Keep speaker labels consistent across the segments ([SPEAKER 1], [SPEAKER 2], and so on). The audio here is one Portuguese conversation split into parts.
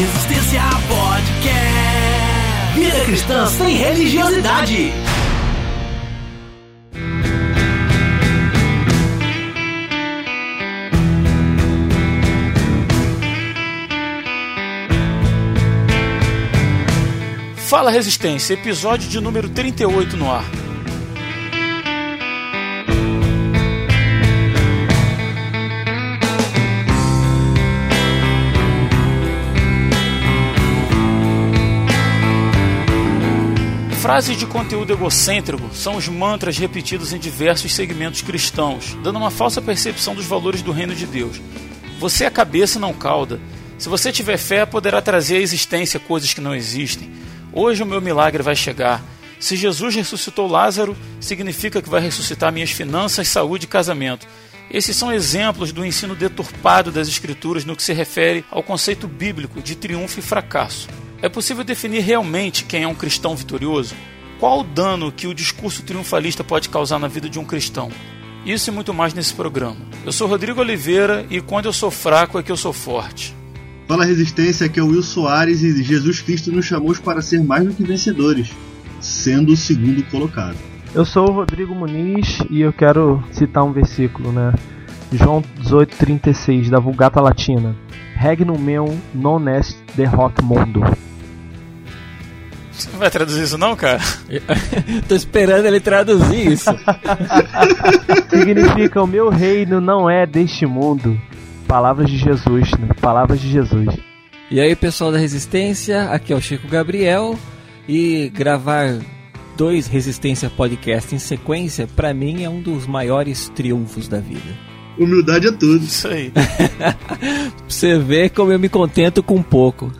[SPEAKER 1] Resistência Podcast. Vida cristã sem religiosidade.
[SPEAKER 2] Fala Resistência, episódio de número 38 no ar. Frases de conteúdo egocêntrico são os mantras repetidos em diversos segmentos cristãos, dando uma falsa percepção dos valores do reino de Deus. Você é cabeça e não cauda. Se você tiver fé, poderá trazer à existência coisas que não existem. Hoje o meu milagre vai chegar. Se Jesus ressuscitou Lázaro, significa que vai ressuscitar minhas finanças, saúde e casamento. Esses são exemplos do ensino deturpado das Escrituras no que se refere ao conceito bíblico de triunfo e fracasso. É possível definir realmente quem é um cristão vitorioso? Qual o dano que o discurso triunfalista pode causar na vida de um cristão? Isso e muito mais nesse programa. Eu sou Rodrigo Oliveira e quando eu sou fraco é que eu sou forte.
[SPEAKER 3] Fala Resistência, aqui é o Will Soares e Jesus Cristo nos chamou para ser mais do que vencedores, sendo o segundo colocado.
[SPEAKER 4] Eu sou o Rodrigo Muniz e eu quero citar um versículo, né? João 18,36 da Vulgata Latina. Regnum meum non est de hoc mundo.
[SPEAKER 2] Você não vai traduzir isso não, cara?
[SPEAKER 5] Tô esperando ele traduzir isso.
[SPEAKER 4] Significa o meu reino não é deste mundo. Palavras de Jesus, né? Palavras de Jesus.
[SPEAKER 5] E aí, pessoal da Resistência, aqui é o Chico Gabriel e gravar dois Resistência Podcast em sequência, para mim é um dos maiores triunfos da vida.
[SPEAKER 3] Humildade é tudo.
[SPEAKER 2] Isso aí.
[SPEAKER 5] Você vê como eu me contento com pouco.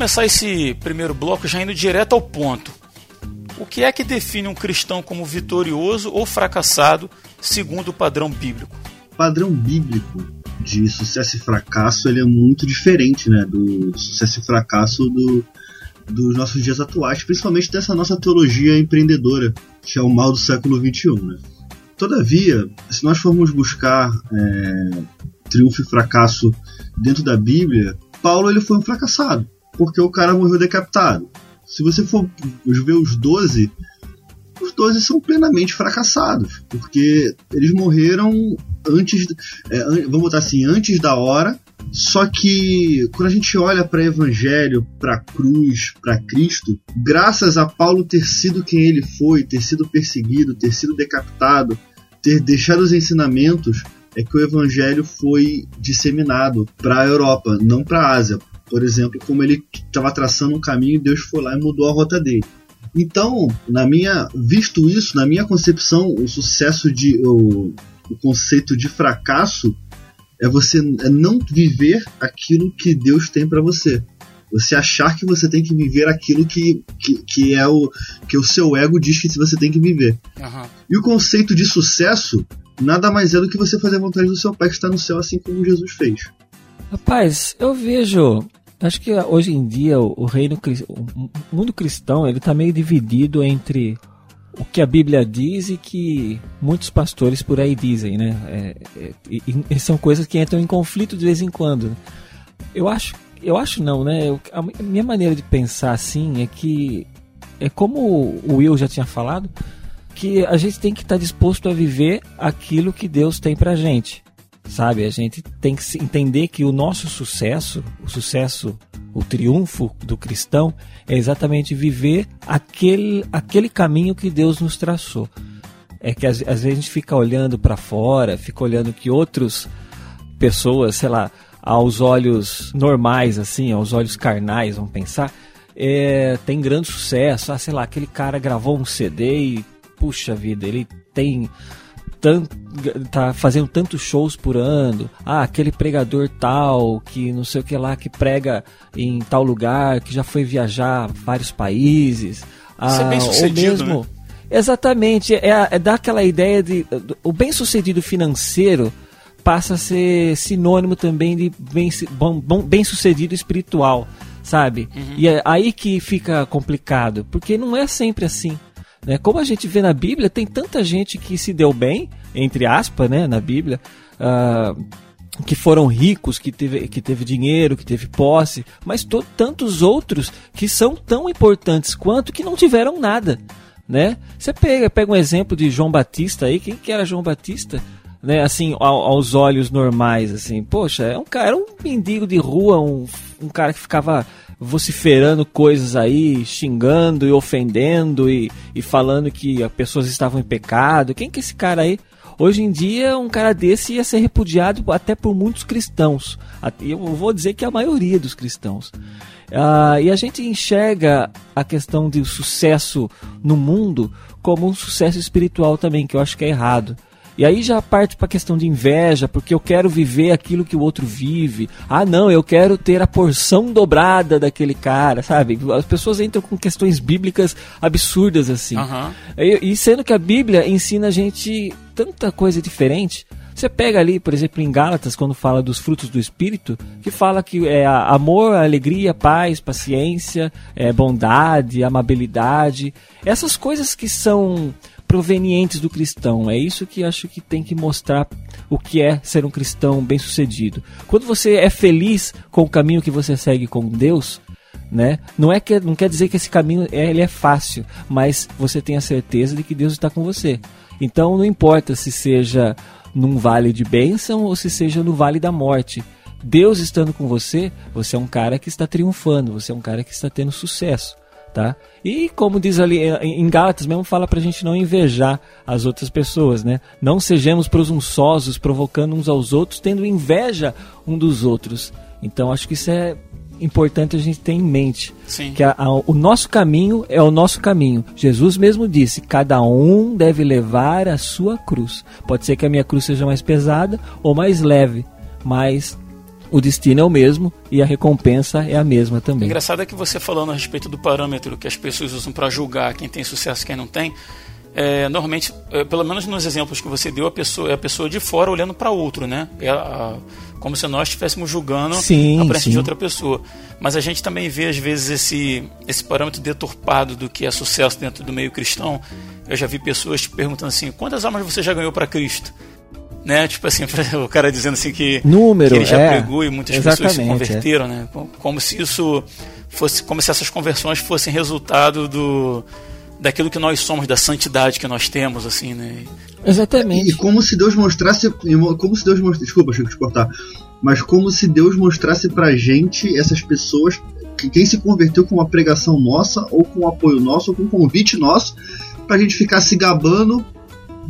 [SPEAKER 2] Começar esse primeiro bloco já indo direto ao ponto. O que é que define um cristão como vitorioso ou fracassado segundo o padrão bíblico?
[SPEAKER 3] O padrão bíblico de sucesso e fracasso ele é muito diferente né, do sucesso e fracasso do, dos nossos dias atuais, principalmente dessa nossa teologia empreendedora, que é o mal do século XXI. Né? Todavia, se nós formos buscar é, triunfo e fracasso dentro da Bíblia, Paulo ele foi um fracassado, porque o cara morreu decapitado. Se você for ver os 12, os 12 são plenamente fracassados, porque eles morreram antes, é, vamos botar assim, antes da hora. Só que quando a gente olha para Evangelho, para cruz, para Cristo, graças a Paulo ter sido quem ele foi, ter sido perseguido, ter sido decapitado, ter deixado os ensinamentos, é que o Evangelho foi disseminado para a Europa, não para a Ásia. Por exemplo, como ele estava traçando um caminho, Deus foi lá e mudou a rota dele. Então, na minha, visto isso, na minha concepção, o sucesso de, o, o conceito de fracasso é você é não viver aquilo que Deus tem para você. Você achar que você tem que viver aquilo que, que, que é o que o seu ego diz que você tem que viver.
[SPEAKER 2] Aham.
[SPEAKER 3] E o conceito de sucesso nada mais é do que você fazer a vontade do seu pai que está no céu, assim como Jesus fez.
[SPEAKER 5] Rapaz, eu vejo. Acho que hoje em dia o reino, o mundo cristão, ele tá meio dividido entre o que a Bíblia diz e que muitos pastores por aí dizem, né? É, é, e, e são coisas que entram em conflito de vez em quando. Eu acho, eu acho não, né? Eu- a mi- minha maneira de pensar assim é que é como o Will já tinha falado, que a gente tem que estar disposto a viver aquilo que Deus tem pra gente. Sabe, a gente tem que entender que o nosso sucesso, o sucesso, o triunfo do cristão é exatamente viver aquele, aquele caminho que Deus nos traçou. É que às, vezes a gente fica olhando para fora, fica olhando que outros pessoas, sei lá, aos olhos normais, assim, aos olhos carnais, vamos pensar, é, tem grande sucesso. Ah, sei lá, aquele cara gravou um CD e, puxa vida, ele tem tan- tá fazendo tantos shows por ano. Ah, aquele pregador tal, que não sei o que lá, que prega em tal lugar, que já foi viajar vários países. Ah,
[SPEAKER 2] Ser bem
[SPEAKER 5] ou
[SPEAKER 2] sucedido,
[SPEAKER 5] mesmo,
[SPEAKER 2] né?
[SPEAKER 5] Exatamente, é, é dar aquela ideia de. O bem-sucedido financeiro passa a ser sinônimo também de bem-sucedido bem, bem espiritual, sabe? Uhum. E é aí que fica complicado, porque não é sempre assim. Né? Como a gente vê na Bíblia, tem tanta gente que se deu bem, entre aspas, né, na Bíblia. Uh, que foram ricos, que teve, que teve dinheiro, que teve posse, mas tantos outros que são tão importantes quanto que não tiveram nada né? Você pega, pega um exemplo de João Batista aí, quem que era João Batista? Né, assim, ao, aos olhos normais, assim, poxa, é um cara, era um mendigo de rua, um, um cara que ficava vociferando coisas aí, xingando e ofendendo e, e falando que as pessoas estavam em pecado. Quem que é esse cara aí? Hoje em dia, um cara desse ia ser repudiado até por muitos cristãos. Eu vou dizer que a maioria dos cristãos. Uh, e a gente enxerga a questão do sucesso no mundo como um sucesso espiritual também, que eu acho que é errado. E aí já parte para a questão de inveja, porque eu quero viver aquilo que o outro vive. Ah, não, eu quero ter a porção dobrada daquele cara, sabe? As pessoas entram com questões bíblicas absurdas assim. Uhum. E, e sendo que a Bíblia ensina a gente tanta coisa diferente. Você pega ali, por exemplo, em Gálatas, quando fala dos frutos do Espírito, que fala que é amor, alegria, paz, paciência, é, bondade, amabilidade. Essas coisas que são provenientes do cristão. É isso que acho que tem que mostrar o que é ser um cristão bem-sucedido. Quando você é feliz com o caminho que você segue com Deus, né? Não é que não quer dizer que esse caminho é, ele é fácil, mas você tem a certeza de que Deus está com você. Então não importa se seja num vale de bênção ou se seja no vale da morte. Deus estando com você, você é um cara que está triunfando, você é um cara que está tendo sucesso. Tá? E como diz ali eh, em Gálatas mesmo fala pra gente não invejar as outras pessoas, né? Não sejamos presunçosos, provocando uns aos outros, tendo inveja um dos outros. Então acho que isso é importante a gente ter em mente. Sim. Que a, a, o nosso caminho é o nosso caminho. Jesus mesmo disse: cada um deve levar a sua cruz. Pode ser que a minha cruz seja mais pesada ou mais leve, mas o destino é o mesmo e a recompensa é a mesma também. O
[SPEAKER 2] engraçado é que você falando a respeito do parâmetro que as pessoas usam para julgar quem tem sucesso e quem não tem, é, normalmente, é, pelo menos nos exemplos que você deu, a pessoa é a pessoa de fora olhando para outro, né? É a, como se nós estivéssemos julgando sim, a presença de outra pessoa. Mas a gente também vê às vezes esse esse parâmetro deturpado do que é sucesso dentro do meio cristão. Eu já vi pessoas te perguntando assim: quantas almas você já ganhou para Cristo? Né? Tipo assim, o cara dizendo assim que,
[SPEAKER 5] Número,
[SPEAKER 2] que ele já
[SPEAKER 5] é,
[SPEAKER 2] pregou e muitas pessoas se converteram, é. né? Como se isso fosse, como se essas conversões fossem resultado do daquilo que nós somos, da santidade que nós temos, assim, né?
[SPEAKER 5] Exatamente.
[SPEAKER 3] E como se Deus mostrasse, como se Deus mostrasse, desculpa, Chico, te cortar, mas como se Deus mostrasse pra gente essas pessoas, quem se converteu com uma pregação nossa, ou com um apoio nosso, ou com um convite nosso, pra gente ficar se gabando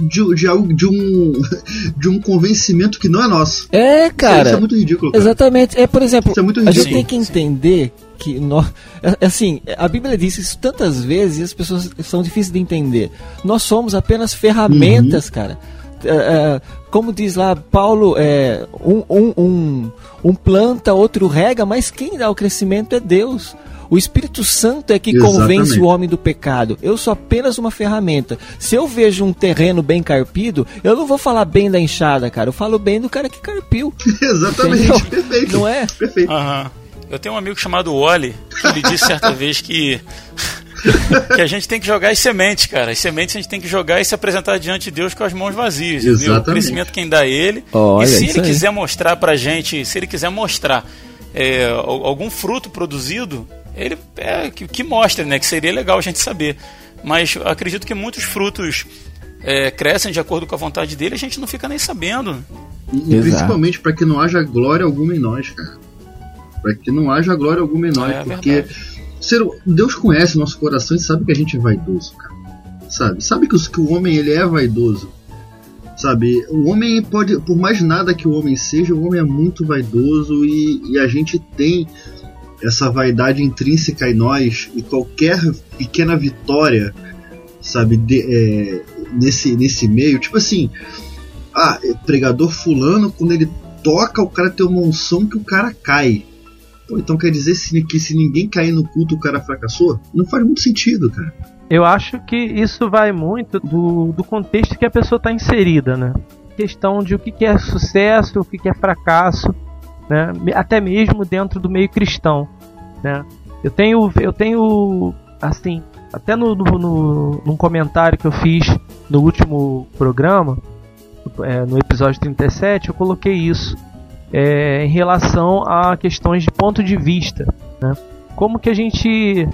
[SPEAKER 3] de, de, algo, de, um, de um convencimento que não é nosso.
[SPEAKER 5] É, cara. Isso,
[SPEAKER 3] isso é muito ridículo. Cara.
[SPEAKER 5] Exatamente. É, por exemplo, é a gente tem que entender que nós, é, é assim, a Bíblia diz isso tantas vezes e as pessoas são difíceis de entender. Nós somos apenas ferramentas, uhum. cara. É, é, como diz lá Paulo, é, um, um, um, um planta, outro rega, mas quem dá o crescimento é Deus. O Espírito Santo é que Exatamente. convence o homem do pecado. Eu sou apenas uma ferramenta. Se eu vejo um terreno bem carpido, eu não vou falar bem da enxada, cara. Eu falo bem do cara que carpiu.
[SPEAKER 3] Exatamente. Entendeu? Perfeito.
[SPEAKER 5] Não é?
[SPEAKER 3] Perfeito.
[SPEAKER 2] Uhum. Eu tenho um amigo chamado Wally, que ele disse certa vez que que a gente tem que jogar as sementes, cara. As sementes a gente tem que jogar e se apresentar diante de Deus com as mãos vazias. Exatamente. O crescimento quem dá ele.
[SPEAKER 5] Olha,
[SPEAKER 2] e se ele
[SPEAKER 5] aí.
[SPEAKER 2] quiser mostrar pra gente, se ele quiser mostrar é, algum fruto produzido, ele é, que, que mostre, né? Que seria legal a gente saber. Mas acredito que muitos frutos é, crescem de acordo com a vontade dele, a gente não fica nem sabendo.
[SPEAKER 3] E, e principalmente para que não haja glória alguma em nós, cara. Para que não haja glória alguma em nós, é, porque ser, Deus conhece nosso coração e sabe que a gente é vaidoso, cara. Sabe? Sabe que, que o homem ele é vaidoso. Sabe? O homem pode, por mais nada que o homem seja, o homem é muito vaidoso e, e a gente tem essa vaidade intrínseca em nós e qualquer pequena vitória, sabe, de, é, nesse, nesse meio, tipo assim, ah, é pregador fulano, quando ele toca, o cara tem uma unção que o cara cai. Pô, então quer dizer que se ninguém cair no culto, o cara fracassou? Não faz muito sentido, cara.
[SPEAKER 4] Eu acho que isso vai muito do, do contexto que a pessoa está inserida, né? Questão de o que é sucesso, o que é fracasso, né? Até mesmo dentro do meio cristão, né? Eu tenho, eu tenho, assim, até no, no, no num comentário que eu fiz no último programa, é, no episódio 37, eu coloquei isso é, em relação a questões de ponto de vista, né? Como que a gente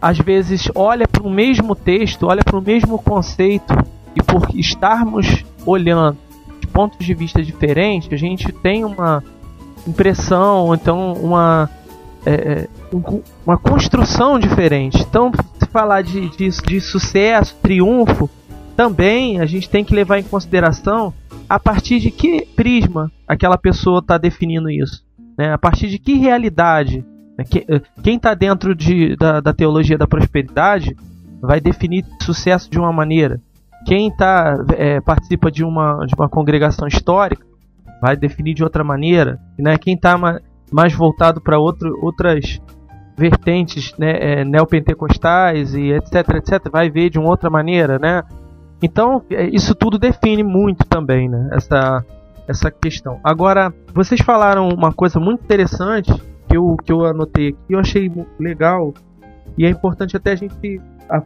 [SPEAKER 4] às vezes olha para o mesmo texto, olha para o mesmo conceito e por estarmos olhando de pontos de vista diferentes, a gente tem uma impressão, então uma é, é uma construção diferente. Então, se falar de, de, de sucesso, triunfo, também a gente tem que levar em consideração a partir de que prisma aquela pessoa está definindo isso, né? A partir de que realidade né? Eh, quem está dentro de, da, da, teologia da prosperidade vai definir sucesso de uma maneira. Quem tá, é, participa de uma, de uma congregação histórica vai definir de outra maneira. Né? Quem está ma, mais voltado para outras vertentes né, é, neopentecostais e etc, etc, vai ver de uma outra maneira. Né? Então, isso tudo define muito também né, essa, essa questão. Agora, vocês falaram uma coisa muito interessante que eu, que eu anotei aqui, eu achei legal e é importante até a gente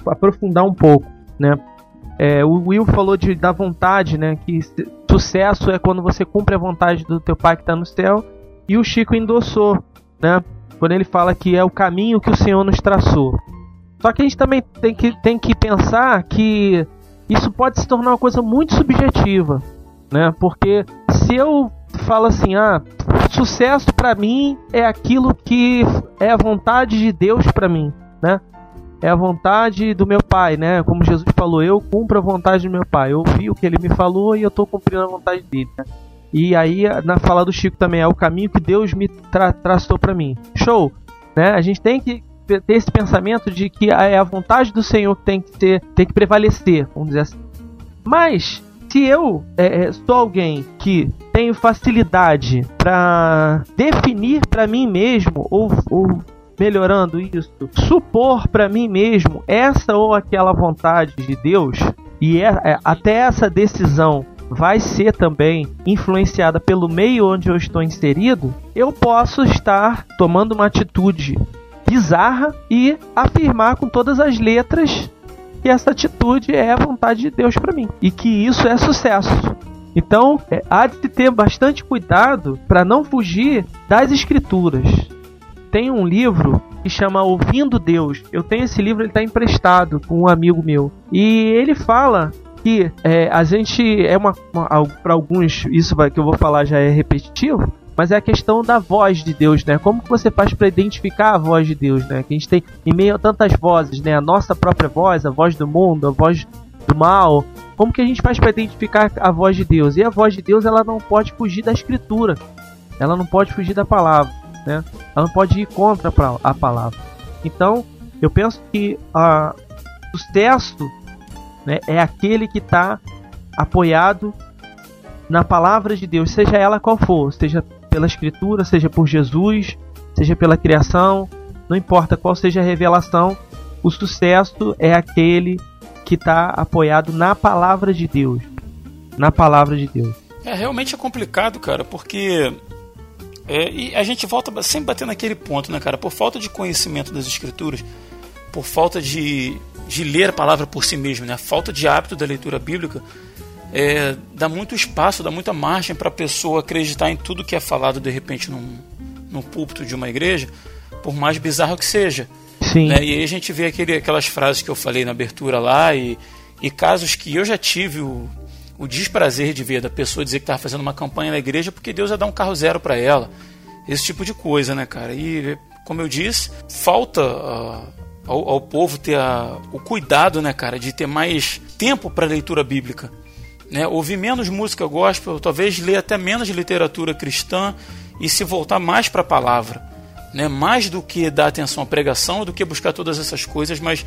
[SPEAKER 4] aprofundar um pouco, né? É, o Will falou de, da vontade, né? Que sucesso é quando você cumpre a vontade do teu pai que está no céu. E o Chico endossou, né? Quando ele fala que é o caminho que o Senhor nos traçou. Só que a gente também tem que, tem que pensar que isso pode se tornar uma coisa muito subjetiva, né? Porque se eu falo assim, ah, sucesso para mim é aquilo que é a vontade de Deus para mim, né? É a vontade do meu pai, né? Como Jesus falou, eu cumpro a vontade do meu pai. Eu ouvi o que ele me falou e eu estou cumprindo a vontade dele. Né? E aí, na fala do Chico também, é o caminho que Deus me tra traçou para mim. Show! Né? A gente tem que ter esse pensamento de que é a vontade do Senhor que tem que, ter, tem que prevalecer, vamos dizer assim. Mas se eu é, é, sou alguém que tenho facilidade para definir para mim mesmo ou, ou melhorando isso, supor para mim mesmo essa ou aquela vontade de Deus e é, é, até essa decisão vai ser também influenciada pelo meio onde eu estou inserido, eu posso estar tomando uma atitude bizarra e afirmar com todas as letras que essa atitude é a vontade de Deus para mim e que isso é sucesso. Então, é, há de ter bastante cuidado para não fugir das escrituras. Tem um livro que chama Ouvindo Deus. Eu tenho esse livro, ele está emprestado com um amigo meu. E ele fala que é, a gente é uma, uma para alguns isso vai, que eu vou falar já é repetitivo, mas é a questão da voz de Deus, né? Como que você faz para identificar a voz de Deus, né? Que a gente tem em meio a tantas vozes, né? A nossa própria voz, a voz do mundo, a voz do mal. Como que a gente faz para identificar a voz de Deus? E a voz de Deus, ela não pode fugir da escritura. Ela não pode fugir da palavra, né? Ela não pode ir contra a palavra. Então, eu penso que a, o sucesso né, é aquele que está apoiado na palavra de Deus, seja ela qual for, seja pela Escritura, seja por Jesus, seja pela criação, não importa qual seja a revelação, o sucesso é aquele que está apoiado na palavra de Deus. Na palavra de Deus.
[SPEAKER 2] É, realmente é complicado, cara, porque é, e a gente volta sempre batendo naquele ponto, né, cara? Por falta de conhecimento das escrituras, por falta de, de ler a palavra por si mesmo, né? A falta de hábito da leitura bíblica, é, dá muito espaço, dá muita margem para a pessoa acreditar em tudo que é falado de repente num, num púlpito de uma igreja, por mais bizarro que seja.
[SPEAKER 4] Sim.
[SPEAKER 2] Né? E aí a gente vê aquele, aquelas frases que eu falei na abertura lá e, e casos que eu já tive o, o desprazer de ver da pessoa dizer que estava fazendo uma campanha na igreja porque Deus ia dar um carro zero para ela. Esse tipo de coisa, né, cara? E, como eu disse, falta uh, ao, ao, povo ter a, o cuidado, né, cara, de ter mais tempo para leitura bíblica né, ouvir menos música gospel, talvez ler até menos literatura cristã e se voltar mais para a palavra. Né, mais do que dar atenção à pregação, do que buscar todas essas coisas, mas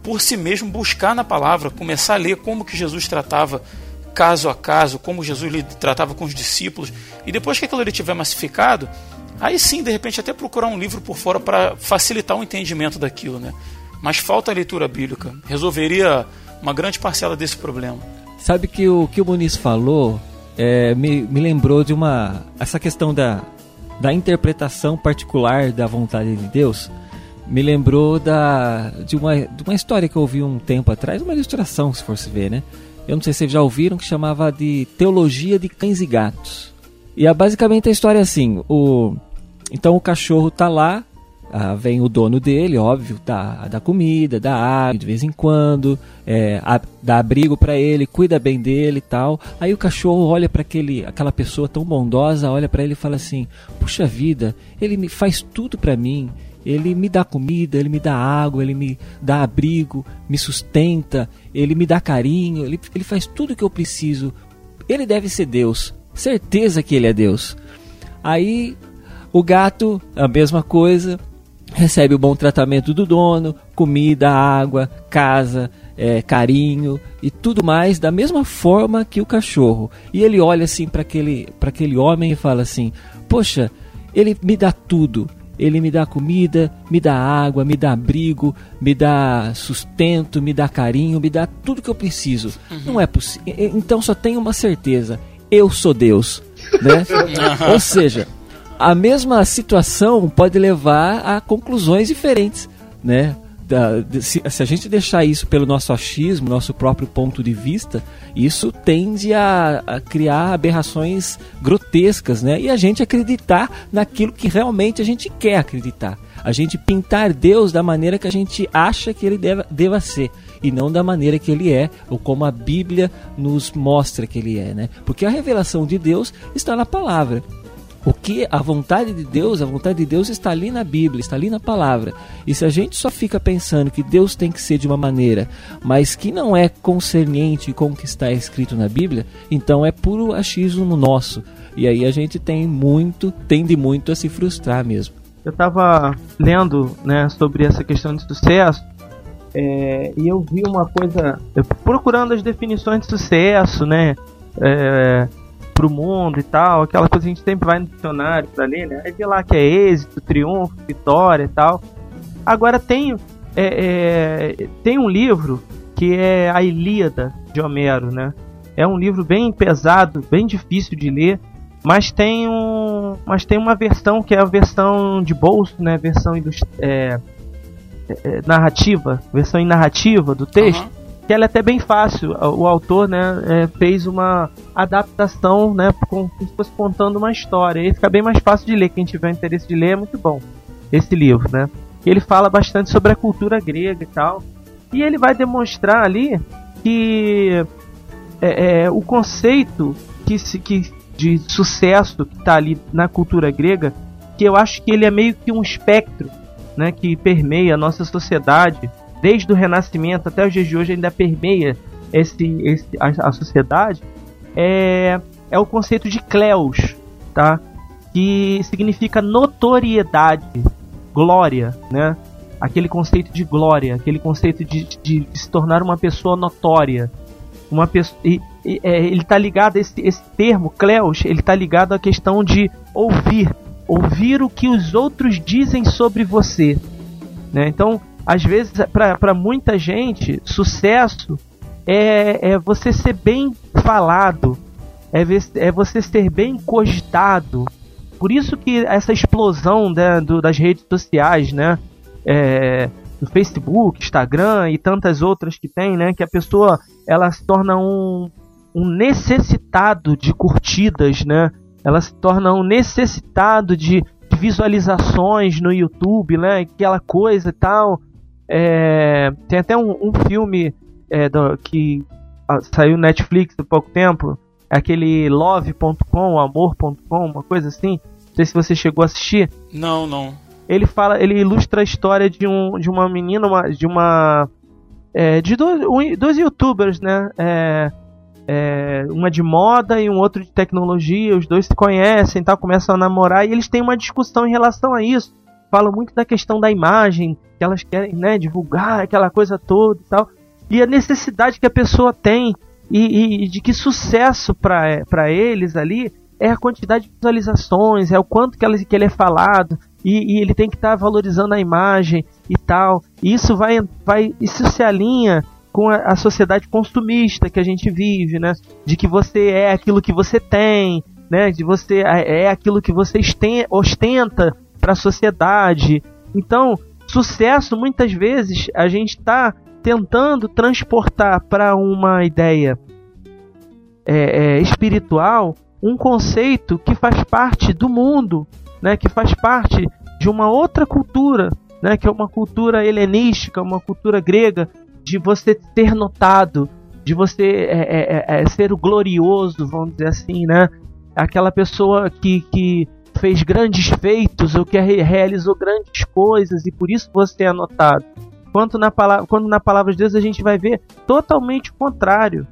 [SPEAKER 2] por si mesmo buscar na palavra, começar a ler como que Jesus tratava caso a caso, como Jesus tratava com os discípulos, e depois que aquilo ele tiver massificado, aí sim, de repente, até procurar um livro por fora para facilitar o entendimento daquilo, né? mas falta a leitura bíblica. Resolveria uma grande parcela desse problema.
[SPEAKER 5] Sabe que o que o Muniz falou é, me, me lembrou de uma. essa questão da, da interpretação particular da vontade de Deus. Me lembrou da, de, uma, de uma história que eu ouvi um tempo atrás, uma ilustração, se for se ver, né? Eu não sei se vocês já ouviram, que chamava de Teologia de Cães e Gatos. E é basicamente a história é assim: o, então o cachorro tá lá, ah, vem o dono dele, óbvio, dá, dá comida, dá água de vez em quando, é, a, dá abrigo para ele, cuida bem dele e tal. Aí o cachorro olha para aquela pessoa tão bondosa, olha para ele e fala assim: Puxa vida, ele faz tudo para mim. Ele me dá comida, ele me dá água, ele me dá abrigo, me sustenta, ele me dá carinho, ele, ele faz tudo o que eu preciso. Ele deve ser Deus, certeza que ele é Deus. Aí o gato, a mesma coisa, recebe o bom tratamento do dono, comida, água, casa, é, carinho e tudo mais da mesma forma que o cachorro. E ele olha assim para aquele, aquele homem e fala assim: Poxa, ele me dá tudo. Ele me dá comida, me dá água, me dá abrigo, me dá sustento, me dá carinho, me dá tudo que eu preciso. Uhum. Não é possível. Então só tenho uma certeza: eu sou Deus. Né? Ou seja, a mesma situação pode levar a conclusões diferentes, né? Da, se, se, a gente deixar isso pelo nosso achismo, nosso próprio ponto de vista, isso tende a, a, criar aberrações grotescas, né? E a gente acreditar naquilo que realmente a gente quer acreditar. A gente pintar Deus da maneira que a gente acha que ele deva, deva ser e não da maneira que ele é ou como a Bíblia nos mostra que ele é, né? Porque a revelação de Deus está na palavra. O que a vontade de Deus, a vontade de Deus está ali na Bíblia, está ali na palavra. E se a gente só fica pensando que Deus tem que ser de uma maneira, mas que não é concernente com o que está escrito na Bíblia, então é puro achismo no nosso. E aí a gente tem muito, tende muito a se frustrar mesmo.
[SPEAKER 4] Eu estava lendo, né, sobre essa questão de sucesso é, e eu vi uma coisa, procurando as definições de sucesso, né? É, pro mundo e tal, aquela coisa que a gente sempre vai no dicionário pra ler, né? Aí vê lá que é êxito, triunfo, vitória e tal. Agora tem, é, é, tem um livro que é a Ilíada de Homero, né? É um livro bem pesado, bem difícil de ler, mas tem um, mas tem uma versão que é a versão de bolso, né? Versão é, é, narrativa, versão em narrativa do texto. Uhum que ela é até bem fácil. O autor, né, é, fez uma adaptação, né, como se fosse contando uma história. E fica bem mais fácil de ler. Quem tiver interesse de ler é muito bom esse livro, né? Ele fala bastante sobre a cultura grega e tal. E ele vai demonstrar ali que é, é, o conceito que, se, que de sucesso que está ali na cultura grega, que eu acho que ele é meio que um espectro, né, que permeia a nossa sociedade desde o Renascimento até os dias de hoje ainda permeia esse, esse a, a, sociedade é, é o conceito de Cleos, tá? Que significa notoriedade, glória, né? Aquele conceito de glória, aquele conceito de, de, de se tornar uma pessoa notória, uma pessoa e, e, é, ele está ligado esse, esse termo Cleos, ele está ligado à questão de ouvir, ouvir o que os outros dizem sobre você, né? Então às vezes, para muita gente, sucesso é, é você ser bem falado, é, é você ser bem cogitado. Por isso que essa explosão né, do, das redes sociais, né? É, do Facebook, Instagram e tantas outras que tem, né? Que a pessoa ela se torna um, um necessitado de curtidas, né? Ela se torna um necessitado de, de visualizações no YouTube, né? Aquela coisa e tal. É, tem até um, um filme é, do, que saiu no Netflix há pouco tempo, aquele love.com, amor.com, uma coisa assim. Não sei se você chegou a assistir.
[SPEAKER 2] Não, não.
[SPEAKER 4] Ele fala, ele ilustra a história de, um, de uma menina, uma, de uma. É, de dois, um, dois youtubers, né? É, é, uma de moda e um outro de tecnologia. Os dois se conhecem, tal, começam a namorar e eles têm uma discussão em relação a isso falam muito da questão da imagem, que elas querem né, divulgar aquela coisa toda e tal. E a necessidade que a pessoa tem e, e de que sucesso para eles ali é a quantidade de visualizações, é o quanto que, ela, que ele é falado. e, e ele tem que estar tá valorizando a imagem e tal. E isso vai, vai isso se alinha com a, a, sociedade consumista que a gente vive, né? De que você é aquilo que você tem, né? De você é, é aquilo que você ostenta para a sociedade. Então, sucesso muitas vezes a gente está tentando transportar para uma ideia é, é, espiritual um conceito que faz parte do mundo, né? Que faz parte de uma outra cultura, né? Que é uma cultura helenística, uma cultura grega de você ser notado, de você é, é, é, é, ser o glorioso, vamos dizer assim, né? Aquela pessoa que, que fez grandes feitos ou que realizou grandes coisas e por isso você é notado. Quando na palavra, quando na palavra de Deus a gente vai ver totalmente o contrário,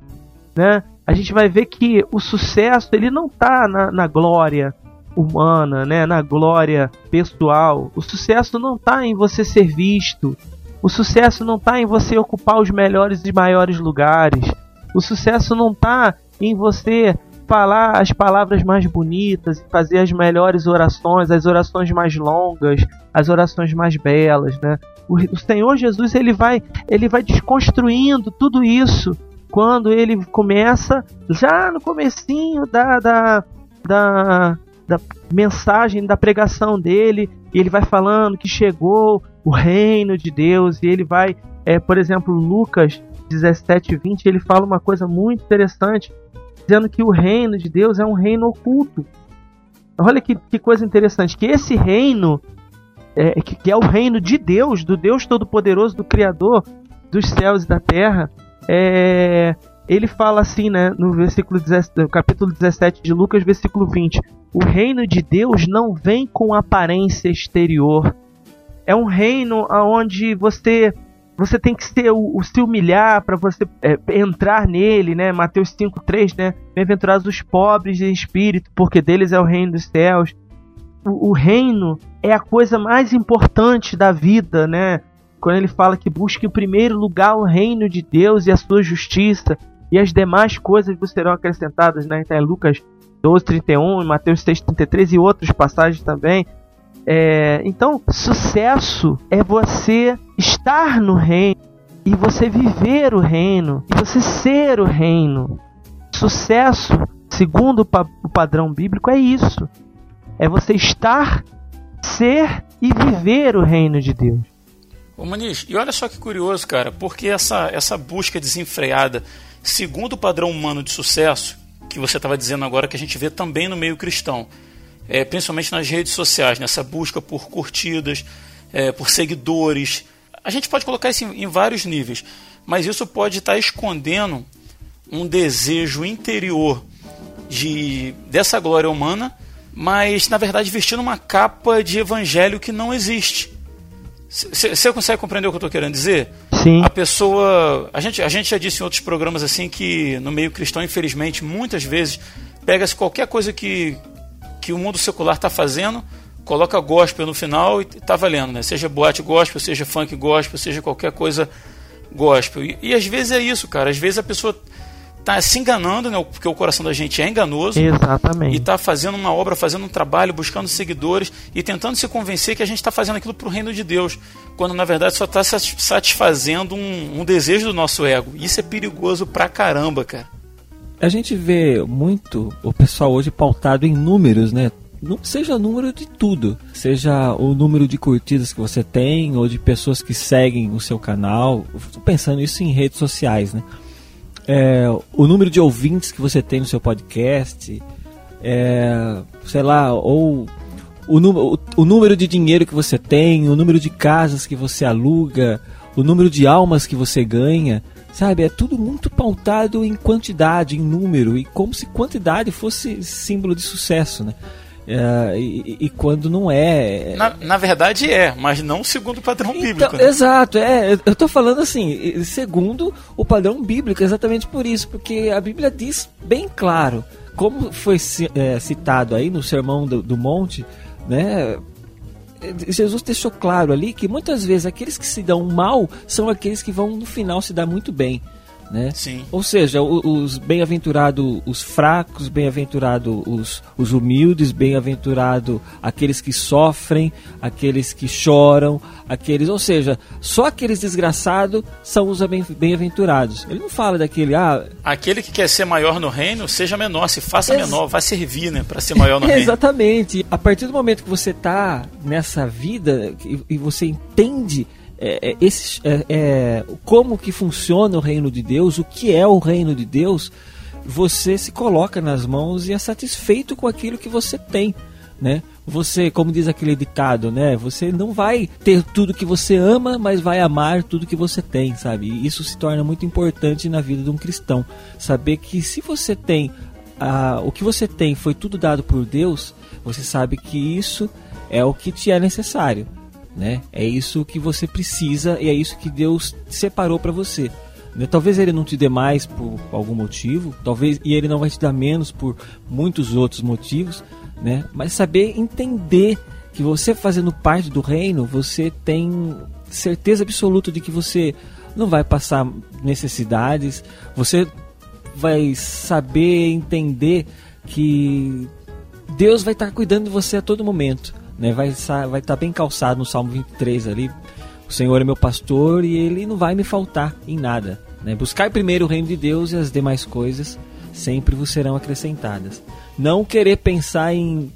[SPEAKER 4] né? A gente vai ver que o sucesso ele não está na, na glória humana, né? Na glória pessoal. O sucesso não está em você ser visto, o sucesso não está em você ocupar os melhores e maiores lugares. O sucesso não está em você falar as palavras mais bonitas, fazer as melhores orações, as orações mais longas, as orações mais belas, né? O, Senhor Jesus ele vai ele vai desconstruindo tudo isso quando ele começa já no comecinho da, da, da, da mensagem da pregação dele, e ele vai falando que chegou o reino de Deus, e ele vai, é, por exemplo, Lucas 17, 20, ele fala uma coisa muito interessante, dizendo que o reino de Deus é um reino oculto. Olha que, que coisa interessante, que esse reino, é, que, que, é o reino de Deus, do Deus Todo-Poderoso, do Criador dos céus e da terra, é, ele fala assim, né, no versículo 17, no capítulo 17 de Lucas, versículo 20: O reino de Deus não vem com aparência exterior, é um reino onde você você tem que ser o, se humilhar para você é, entrar nele, né? Mateus 5:3, né? Bem-aventurados os pobres de espírito, porque deles é o reino dos céus. O, o, reino é a coisa mais importante da vida, né? Quando ele fala que busque em primeiro lugar o reino de Deus e a sua justiça, e as demais coisas vos serão acrescentadas, né? Então é Lucas 12:31, Mateus 6:33 e outras passagens também. É, então, sucesso é você estar no reino e você viver o reino e você ser o reino. Sucesso, segundo o, pa o padrão bíblico, é isso: é você estar, ser e viver o reino de Deus.
[SPEAKER 2] Ô Maniz, e olha só que curioso, cara, porque essa, essa busca desenfreada, segundo o padrão humano de sucesso, que você estava dizendo agora, que a gente vê também no meio cristão, é, principalmente nas redes sociais, nessa busca por curtidas, é, por seguidores. A gente pode colocar isso em, em vários níveis, mas isso pode estar escondendo um desejo interior de dessa glória humana, mas na verdade vestindo uma capa de evangelho que não existe. Você consegue compreender o que eu estou querendo dizer?
[SPEAKER 4] Sim.
[SPEAKER 2] A pessoa. A gente, a gente já disse em outros programas assim que no meio cristão, infelizmente, muitas vezes pega-se qualquer coisa que, que o mundo secular está fazendo, coloca gospel no final e está valendo, né? Seja boate gospel, seja funk gospel, seja qualquer coisa gospel. E, e às vezes é isso, cara. Às vezes a pessoa está se enganando, né? Porque o coração da gente é enganoso.
[SPEAKER 4] Exatamente.
[SPEAKER 2] E está fazendo uma obra, fazendo um trabalho, buscando seguidores e tentando se convencer que a gente está fazendo aquilo para o reino de Deus, quando na verdade só está satisfazendo um, um desejo do nosso ego. Isso é perigoso pra caramba, cara
[SPEAKER 5] a gente vê muito o pessoal hoje pautado em números, né? Seja número de tudo, seja o número de curtidas que você tem ou de pessoas que seguem o seu canal. Estou pensando isso em redes sociais, né? É, o número de ouvintes que você tem no seu podcast, é, sei lá, ou o, o, o número de dinheiro que você tem, o número de casas que você aluga, o número de almas que você ganha. Sabe, é tudo muito pautado em quantidade, em número, e como se quantidade fosse símbolo de sucesso, né? É, e, e, quando não é.
[SPEAKER 2] é na, na, verdade é, mas não segundo o padrão então, bíblico. Né?
[SPEAKER 5] Exato, é. Eu estou falando assim, segundo o padrão bíblico, exatamente por isso, porque a Bíblia diz bem claro, como foi é, citado aí no Sermão do, do Monte, né? Jesus deixou claro ali que muitas vezes aqueles que se dão mal são aqueles que vão no final se dar muito bem. Né?
[SPEAKER 2] Sim.
[SPEAKER 5] Ou seja, os bem-aventurados os fracos, bem-aventurados os, os humildes, bem-aventurados aqueles que sofrem, aqueles que choram, aqueles, ou seja, só aqueles desgraçados são os bem-aventurados. Ele não fala daquele, ah,
[SPEAKER 2] aquele que quer ser maior no reino, seja menor, se faça ex menor, vai servir, né, para ser maior no reino.
[SPEAKER 5] Exatamente. A partir do momento que você está nessa vida e, e você entende é, é, é, é, como que funciona o reino de Deus, o que é o reino de Deus, você se coloca nas mãos e é satisfeito com aquilo que você tem, né? Você, como diz aquele ditado, né? Você não vai ter tudo que você ama, mas vai amar tudo que você tem, sabe? E isso se torna muito importante na vida de um cristão. Saber que se você tem a, o que você tem foi tudo dado por Deus, você sabe que isso é o que te é necessário né? É isso que você precisa e é isso que Deus separou para você. Né? Talvez ele não te dê mais por algum motivo, talvez e ele não vai te dar menos por muitos outros motivos, né? Mas saber entender que você fazendo parte do reino, você tem certeza absoluta de que você não vai passar necessidades, você vai saber entender que Deus vai estar cuidando de você a todo momento né, vai estar vai tá bem calçado no Salmo 23 ali. O Senhor é meu pastor e ele não vai me faltar em nada. Né? Buscar primeiro o reino de Deus e as demais coisas sempre vos serão acrescentadas. Não querer pensar em,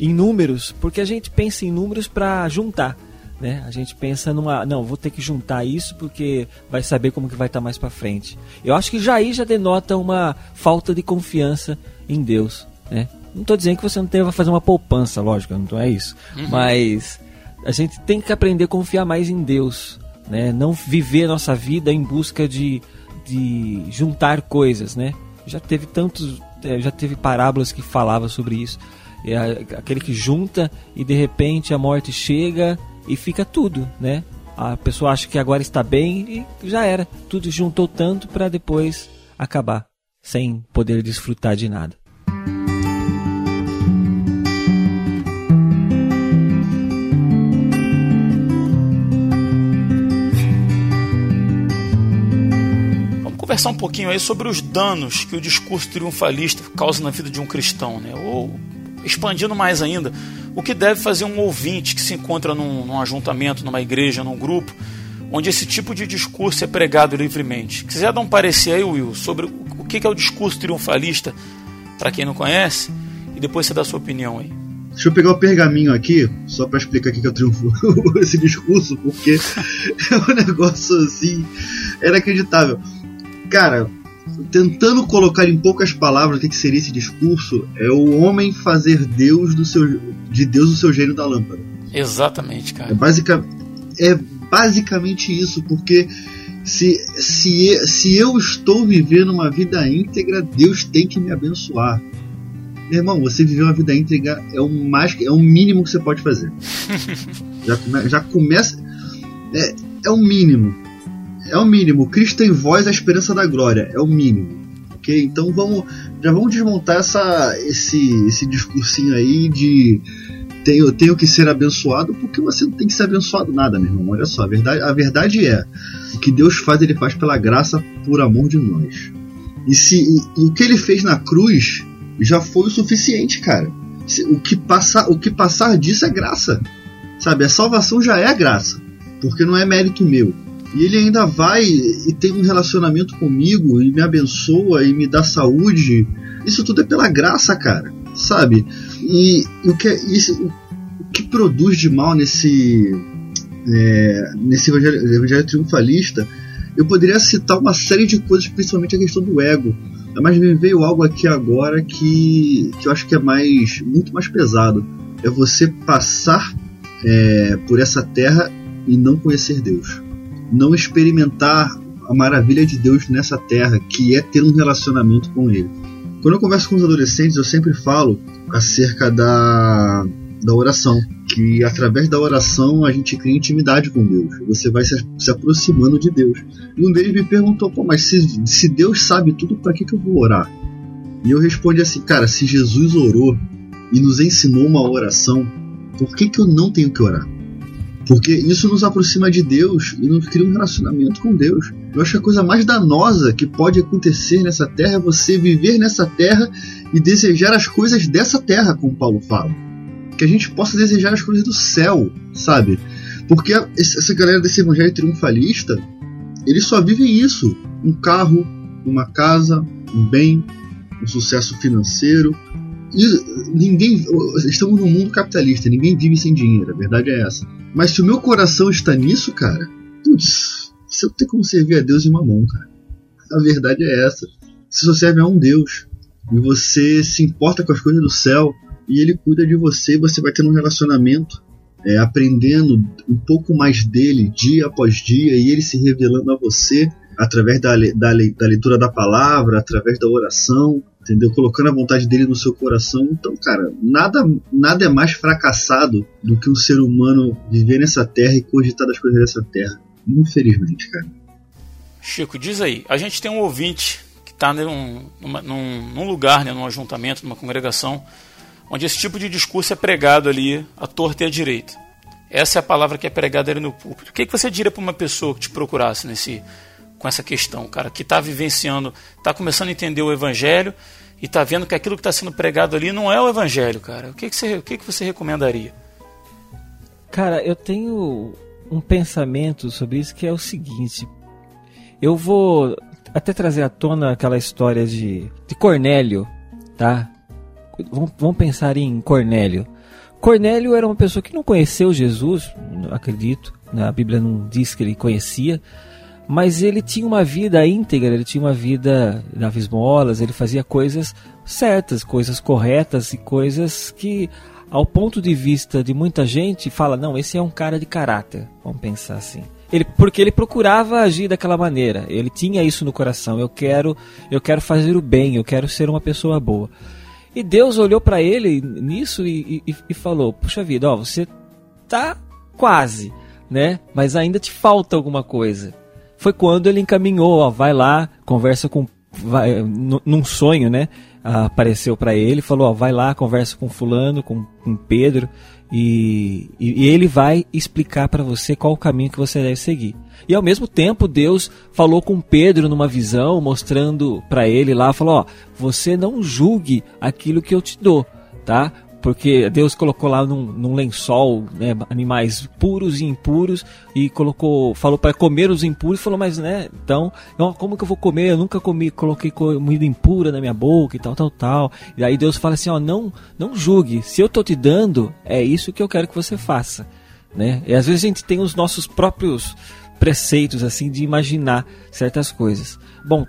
[SPEAKER 5] em números, porque a gente pensa em números para juntar. Né? A gente pensa numa, não, vou ter que juntar isso porque vai saber como que vai estar tá mais para frente. Eu acho que já aí já denota uma falta de confiança em Deus, né? Não estou dizendo que você não deva fazer uma poupança, lógico, não é isso. Uhum. Mas a gente tem que aprender a confiar mais em Deus, né? Não viver a nossa vida em busca de, de juntar coisas, né? Já teve tantos, é, já teve parábolas que falavam sobre isso. É aquele que junta e de repente a morte chega e fica tudo, né? A pessoa acha que agora está bem e já era. Tudo juntou tanto para depois acabar sem poder desfrutar de nada.
[SPEAKER 2] Conversar um pouquinho aí sobre os danos que o discurso triunfalista causa na vida de um cristão, né? Ou expandindo mais ainda, o que deve fazer um ouvinte que se encontra num, num ajuntamento, numa igreja, num grupo, onde esse tipo de discurso é pregado livremente. Quiser dar um parecer aí, Will, sobre o que é o discurso triunfalista, para quem não conhece, e depois você dá a sua opinião aí.
[SPEAKER 3] Deixa eu pegar o pergaminho aqui, só para explicar o que é o triunfo, esse discurso, porque é um negócio assim, inacreditável. Cara, tentando colocar em poucas palavras o que seria esse discurso, é o homem fazer Deus do seu, de Deus o seu gênio da lâmpada.
[SPEAKER 2] Exatamente, cara.
[SPEAKER 3] É, basic, é basicamente isso, porque se, se, se eu estou vivendo uma vida íntegra, Deus tem que me abençoar. Meu irmão, você viver uma vida íntegra é o mais é o mínimo que você pode fazer. já, come, já começa é, é o mínimo é o mínimo. Cristo em voz, a esperança da glória. É o mínimo. Ok? Então vamos, já vamos desmontar essa, esse, esse discursinho aí de tenho, tenho que ser abençoado, porque você não tem que ser abençoado nada, meu irmão. Olha só, a verdade, a verdade é o que Deus faz, ele faz pela graça, por amor de nós. E, se, e, e o que ele fez na cruz já foi o suficiente, cara. O que, passar, o que passar disso é graça. Sabe? A salvação já é graça. Porque não é mérito meu. E ele ainda vai e tem um relacionamento comigo e me abençoa e me dá saúde. Isso tudo é pela graça, cara. Sabe? E o que, é, isso, o que produz de mal nesse, é, nesse evangelho, evangelho triunfalista, eu poderia citar uma série de coisas, principalmente a questão do ego. Mas me veio algo aqui agora que, que eu acho que é mais muito mais pesado. É você passar é, por essa terra e não conhecer Deus não experimentar a maravilha de Deus nessa terra, que é ter um relacionamento com Ele. Quando eu converso com os adolescentes, eu sempre falo acerca da, da oração, que através da oração a gente cria intimidade com Deus, você vai se, se aproximando de Deus. E um deles me perguntou: Pô, mas se, se Deus sabe tudo, para que, que eu vou orar? E eu respondi assim: Cara, se Jesus orou e nos ensinou uma oração, por que, que eu não tenho que orar? Porque isso nos aproxima de Deus e nos cria um relacionamento com Deus. Eu acho que a coisa mais danosa que pode acontecer nessa terra é você viver nessa terra e desejar as coisas dessa terra, como Paulo fala. Que a gente possa desejar as coisas do céu, sabe? Porque essa galera desse evangelho triunfalista, eles só vivem isso: um carro, uma casa, um bem, um sucesso financeiro. E ninguém. Estamos num mundo capitalista, ninguém vive sem dinheiro, a verdade é essa. Mas se o meu coração está nisso, cara, putz, você tem como servir a Deus em uma mão, cara. A verdade é essa. Você só serve a um Deus. E você se importa com as coisas do céu. E ele cuida de você. Você vai ter um relacionamento. É, aprendendo um pouco mais dele dia após dia. E ele se revelando a você através da, da, da leitura da palavra, através da oração entendeu? Colocando a vontade dele no seu coração. Então, cara, nada, nada é mais fracassado do que um ser humano viver nessa terra e cogitar das coisas dessa terra. Infelizmente, cara.
[SPEAKER 2] Chico, diz aí, a gente tem um ouvinte que está num, num, num, lugar, né, num ajuntamento, numa congregação, onde esse tipo de discurso é pregado ali à torta e à direita. Essa é a palavra que é pregada ali no púlpito. O que, que você diria para uma pessoa que te procurasse nesse, com essa questão, cara, que está vivenciando, está começando a entender o evangelho e está vendo que aquilo que está sendo pregado ali não é o evangelho, cara. O que, que, você, o que, que você recomendaria?
[SPEAKER 5] Cara, eu tenho um pensamento sobre isso que é o seguinte. Eu vou até trazer à tona aquela história de, de Cornélio, tá? Vamos, vamos pensar em Cornélio. Cornélio era uma pessoa que não conheceu Jesus, acredito. Né? A Bíblia não diz que ele conhecia mas ele tinha uma vida íntegra, ele tinha uma vida dava esmolas, ele fazia coisas certas, coisas corretas e coisas que, ao ponto de vista de muita gente, fala: não, esse é um cara de caráter, vamos pensar assim. Ele, porque ele procurava agir daquela maneira, ele tinha isso no coração: eu quero, eu quero fazer o bem, eu quero ser uma pessoa boa. E Deus olhou para ele nisso e, e, e falou: puxa vida, ó, você tá quase, né? Mas ainda te falta alguma coisa foi quando ele encaminhou, ó, vai lá, conversa com vai, num sonho, né? Apareceu para ele, falou, ó, vai lá, conversa com fulano, com, com Pedro e, e, ele vai explicar para você qual o caminho que você deve seguir. E ao mesmo tempo Deus falou com Pedro numa visão, mostrando para ele lá, falou, ó, você não julgue aquilo que eu te dou, tá? Porque Deus colocou lá num, num lençol né, animais puros e impuros e colocou, falou para comer os impuros, falou mas né, então como que eu vou comer? Eu nunca comi, coloquei comida impura na minha boca e tal, tal, tal. E aí Deus fala assim, ó, não, não julgue. Se eu tô te dando, é isso que eu quero que você faça, né? E às vezes a gente tem os nossos próprios preceitos assim de imaginar certas coisas. Bom,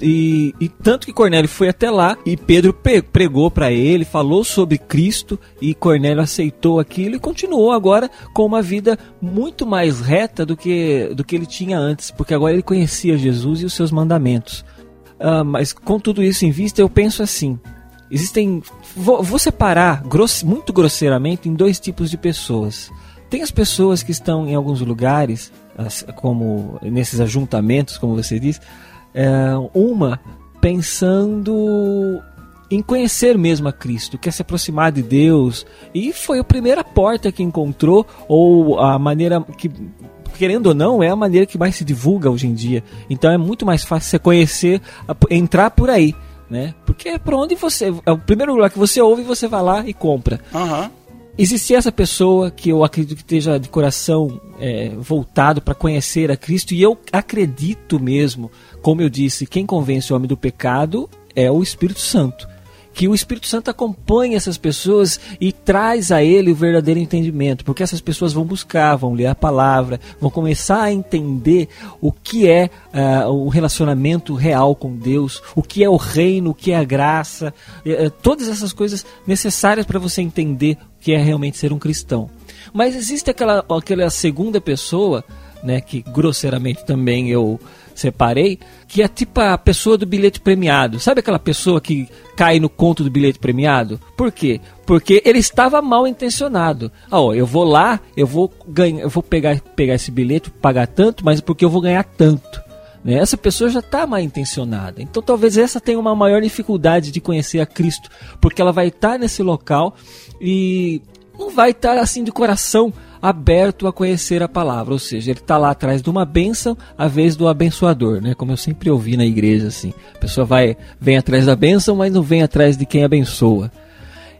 [SPEAKER 5] e, e, tanto que Cornélio foi até lá e Pedro pregou para ele, falou sobre Cristo e Cornélio aceitou aquilo e continuou agora com uma vida muito mais reta do que, do que ele tinha antes, porque agora ele conhecia Jesus e os seus mandamentos. Uh, mas com tudo isso em vista, eu penso assim: existem. Vou, vou separar gross, muito grosseiramente em dois tipos de pessoas. Tem as pessoas que estão em alguns lugares, como nesses ajuntamentos, como você diz, é, uma pensando em conhecer mesmo a Cristo, quer se aproximar de Deus, e foi a primeira porta que encontrou, ou a maneira que, querendo ou não, é a maneira que mais se divulga hoje em dia. Então é muito mais fácil você conhecer, entrar por aí, né? Porque é para onde você. É o primeiro lugar que você ouve, você vai lá e compra.
[SPEAKER 2] Uhum.
[SPEAKER 5] Existe essa pessoa que eu acredito que esteja de coração é, voltado para conhecer a Cristo, e eu acredito mesmo como eu disse, quem convence o homem do pecado é o Espírito Santo. Que o Espírito Santo acompanha essas pessoas e traz a ele o verdadeiro entendimento, porque essas pessoas vão buscar, vão ler a palavra, vão começar a entender o que é uh, o relacionamento real com Deus, o que é o reino, o que é a graça, uh, todas essas coisas necessárias para você entender o que é realmente ser um cristão. Mas existe aquela, aquela segunda pessoa, né, que grosseiramente também eu separei, que é tipo a pessoa do bilhete premiado. Sabe aquela pessoa que cai no conto do bilhete premiado? Por quê? Porque ele estava mal intencionado. Ah, ó, eu vou lá, eu vou ganhar, eu vou pegar, pegar esse bilhete, pagar tanto, mas porque eu vou ganhar tanto. Né? Essa pessoa já está mal intencionada. Então talvez essa tenha uma maior dificuldade de conhecer a Cristo, porque ela vai estar tá nesse local e não vai estar tá, assim de coração aberto a conhecer a palavra, ou seja, ele está lá atrás de uma bênção, a vez do abençoador, né? Como eu sempre ouvi na igreja assim. A pessoa vai vem atrás da bênção, mas não vem atrás de quem abençoa.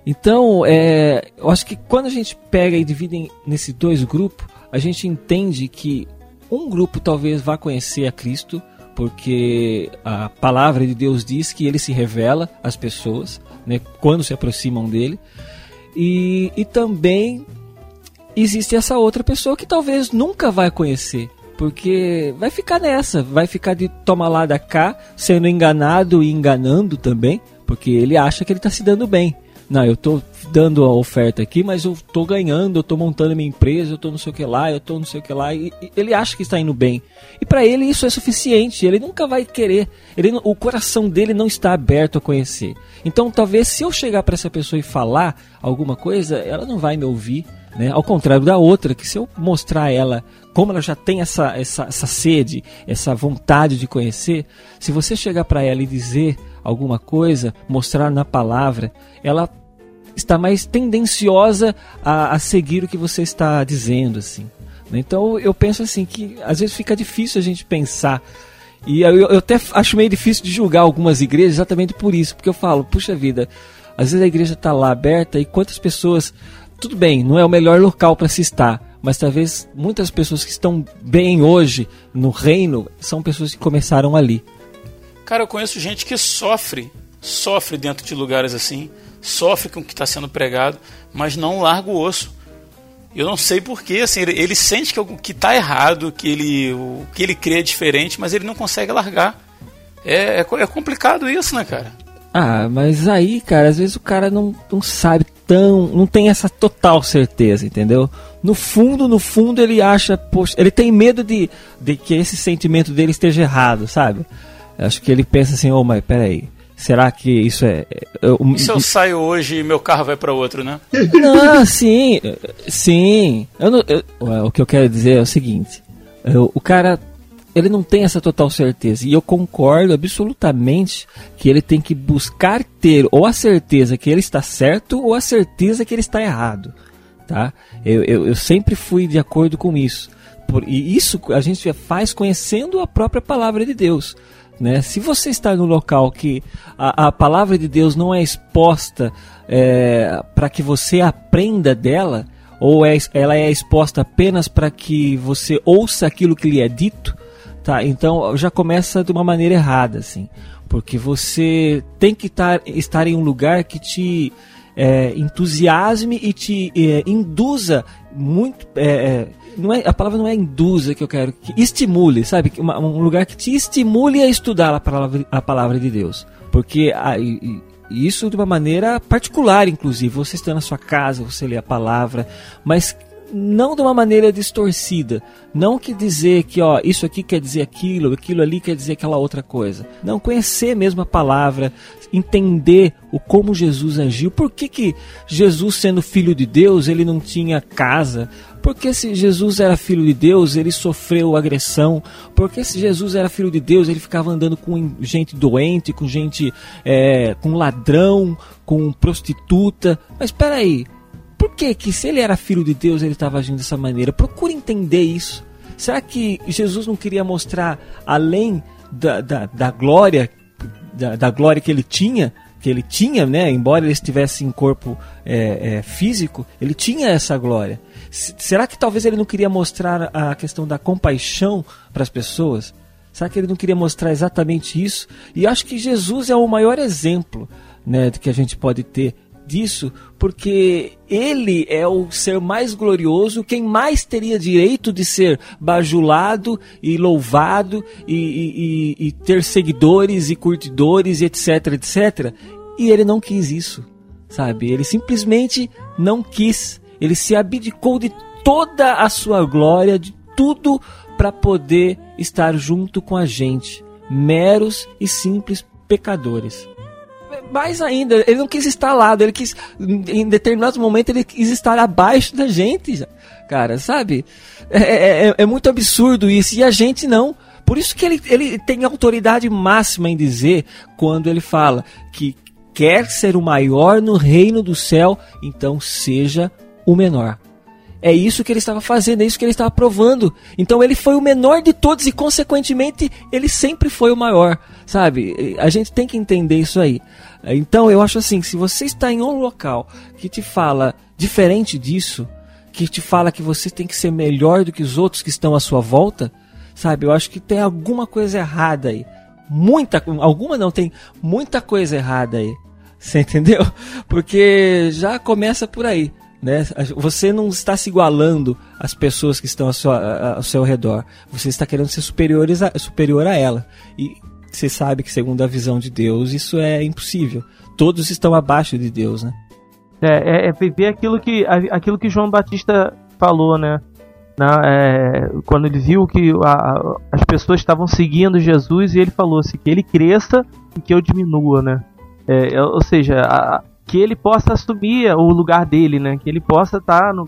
[SPEAKER 5] Então, é, eu acho que quando a gente pega e divide nesses dois grupos, a gente entende que um grupo talvez vá conhecer a Cristo, porque a palavra de Deus diz que ele se revela às pessoas, né, quando se aproximam dele. E, e também existe essa outra pessoa que talvez nunca vai conhecer, porque vai ficar nessa, vai ficar de toma lá da cá, sendo enganado e enganando também, porque ele acha que ele está se dando bem. Não, eu estou dando a oferta aqui, mas eu estou ganhando, eu estou montando minha empresa, eu estou não sei o que lá, eu estou não sei o que lá, e, e ele acha que está indo bem. E para ele isso é suficiente, ele nunca vai querer, ele, o coração dele não está aberto a conhecer. Então talvez se eu chegar para essa pessoa e falar alguma coisa, ela não vai me ouvir, né? Ao contrário da outra, que se eu mostrar ela como ela já tem essa, essa, essa sede, essa vontade de conhecer, se você chegar para ela e dizer alguma coisa, mostrar na palavra, ela está mais tendenciosa a, a seguir o que você está dizendo, assim. Então eu penso assim que às vezes fica difícil a gente pensar e eu, eu até acho meio difícil de julgar algumas igrejas exatamente por isso, porque eu falo, puxa vida, às vezes a igreja está lá aberta e quantas pessoas tudo bem, não é o melhor local para se estar, mas talvez muitas pessoas que estão bem hoje no reino são pessoas que começaram ali.
[SPEAKER 2] Cara, eu conheço gente que sofre, sofre dentro de lugares assim, sofre com o que está sendo pregado, mas não larga o osso. Eu não sei porquê, assim, ele, ele sente que o que está errado, que ele, o que ele crê é diferente, mas ele não consegue largar. É, é, é complicado isso, né, cara?
[SPEAKER 5] Ah, mas aí, cara, às vezes o cara não, não sabe tão. não tem essa total certeza, entendeu? No fundo, no fundo, ele acha, poxa, ele tem medo de, de que esse sentimento dele esteja errado, sabe? Acho que ele pensa assim, ô, oh, mas peraí. Será que isso é.
[SPEAKER 2] Eu, e se eu saio hoje e meu carro vai para outro, né?
[SPEAKER 5] Não, sim, sim. Eu não, eu, o que eu quero dizer é o seguinte: eu, o cara ele não tem essa total certeza. E eu concordo absolutamente que ele tem que buscar ter ou a certeza que ele está certo ou a certeza que ele está errado. Tá? Eu, eu, eu sempre fui de acordo com isso. Por, e isso a gente faz conhecendo a própria palavra de Deus. Né? Se você está no local que a, a palavra de Deus não é exposta é, para que você aprenda dela, ou é, ela é exposta apenas para que você ouça aquilo que lhe é dito, Tá, então já começa de uma maneira errada, assim. Porque você tem que tar, estar em um lugar que te é, entusiasme e te é, induza muito. É, é, não é, a palavra não é induza que eu quero, que estimule, sabe? Uma, um lugar que te estimule a estudar a palavra, a palavra de Deus. Porque a, e, isso de uma maneira particular, inclusive. Você está na sua casa, você lê a palavra, mas não de uma maneira distorcida. Não que dizer que ó, isso aqui quer dizer aquilo, aquilo ali quer dizer aquela outra coisa. Não, conhecer mesmo a palavra, entender o como Jesus agiu. Por que, que Jesus, sendo filho de Deus, ele não tinha casa? Porque se Jesus era filho de Deus, ele sofreu agressão. Porque se Jesus era filho de Deus, ele ficava andando com gente doente, com gente, é, com ladrão, com prostituta. Mas espera aí, por que que se ele era filho de Deus ele estava agindo dessa maneira? Procure entender isso. Será que Jesus não queria mostrar além da, da, da glória da, da, glória que ele tinha que ele tinha, né? Embora ele estivesse em corpo é, é, físico, ele tinha essa glória. S será que talvez ele não queria mostrar a questão da compaixão para as pessoas? Será que ele não queria mostrar exatamente isso? E acho que Jesus é o maior exemplo, né, que a gente pode ter disso, porque ele é o ser mais glorioso, quem mais teria direito de ser bajulado e louvado e, e, e, ter seguidores e curtidores, etc, etc. E ele não quis isso, sabe? Ele simplesmente não quis. Ele se abdicou de toda a sua glória, de tudo para poder estar junto com a gente, meros e simples pecadores mais ainda, ele não quis estar lá, ele quis, em determinado momento, ele quis estar abaixo da gente, cara, sabe? É, é, é, é muito absurdo isso, e a gente não. Por isso que ele, ele tem autoridade máxima em dizer, quando ele fala que quer ser o maior no reino do céu, então seja o menor. É isso que ele estava fazendo, é isso que ele estava provando. Então ele foi o menor de todos e, consequentemente, ele sempre foi o maior, sabe? A gente tem que entender isso aí. Então eu acho assim: se você está em um local que te fala diferente disso, que te fala que você tem que ser melhor do que os outros que estão à sua volta, sabe? Eu acho que tem alguma coisa errada aí. Muita, alguma não, tem muita coisa errada aí. Você entendeu? Porque já começa por aí. Né? Você não está se igualando às pessoas que estão ao seu, ao seu redor. Você está querendo ser superiores a, superior a ela. E você sabe que, segundo a visão de Deus, isso é impossível. Todos estão abaixo de Deus, né?
[SPEAKER 4] É, é, é viver aquilo que, aquilo que João Batista falou, né? Na, é, quando ele viu que a, as pessoas estavam seguindo Jesus e ele falou assim que ele cresça e que eu diminua, né? É, é, ou seja, a, que ele possa assumir o lugar dele, né? Que ele possa estar tá no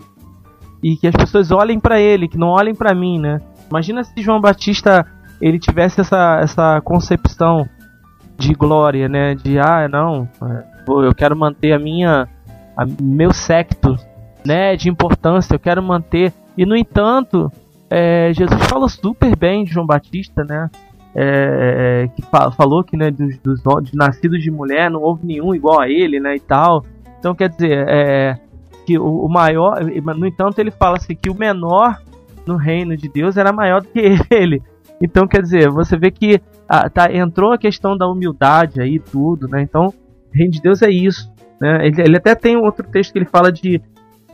[SPEAKER 4] e que as pessoas olhem para ele, que não olhem para mim, né? Imagina se João Batista ele tivesse essa, essa concepção de glória, né? De ah, não, é, eu quero manter a minha a, meu secto, né? De importância, eu quero manter. E no entanto, é, Jesus fala super bem de João Batista, né? é, é que falou que né, dos, dos, dos, nascidos de mulher não houve nenhum igual a ele, né, e tal. Então quer dizer, é, que o, o, maior, no entanto ele fala assim que o menor no reino de Deus era maior do que ele. Então quer dizer, você vê que a, tá, entrou a questão da humildade aí tudo, né? Então reino de Deus é isso, né? Ele, ele até tem outro texto que ele fala de,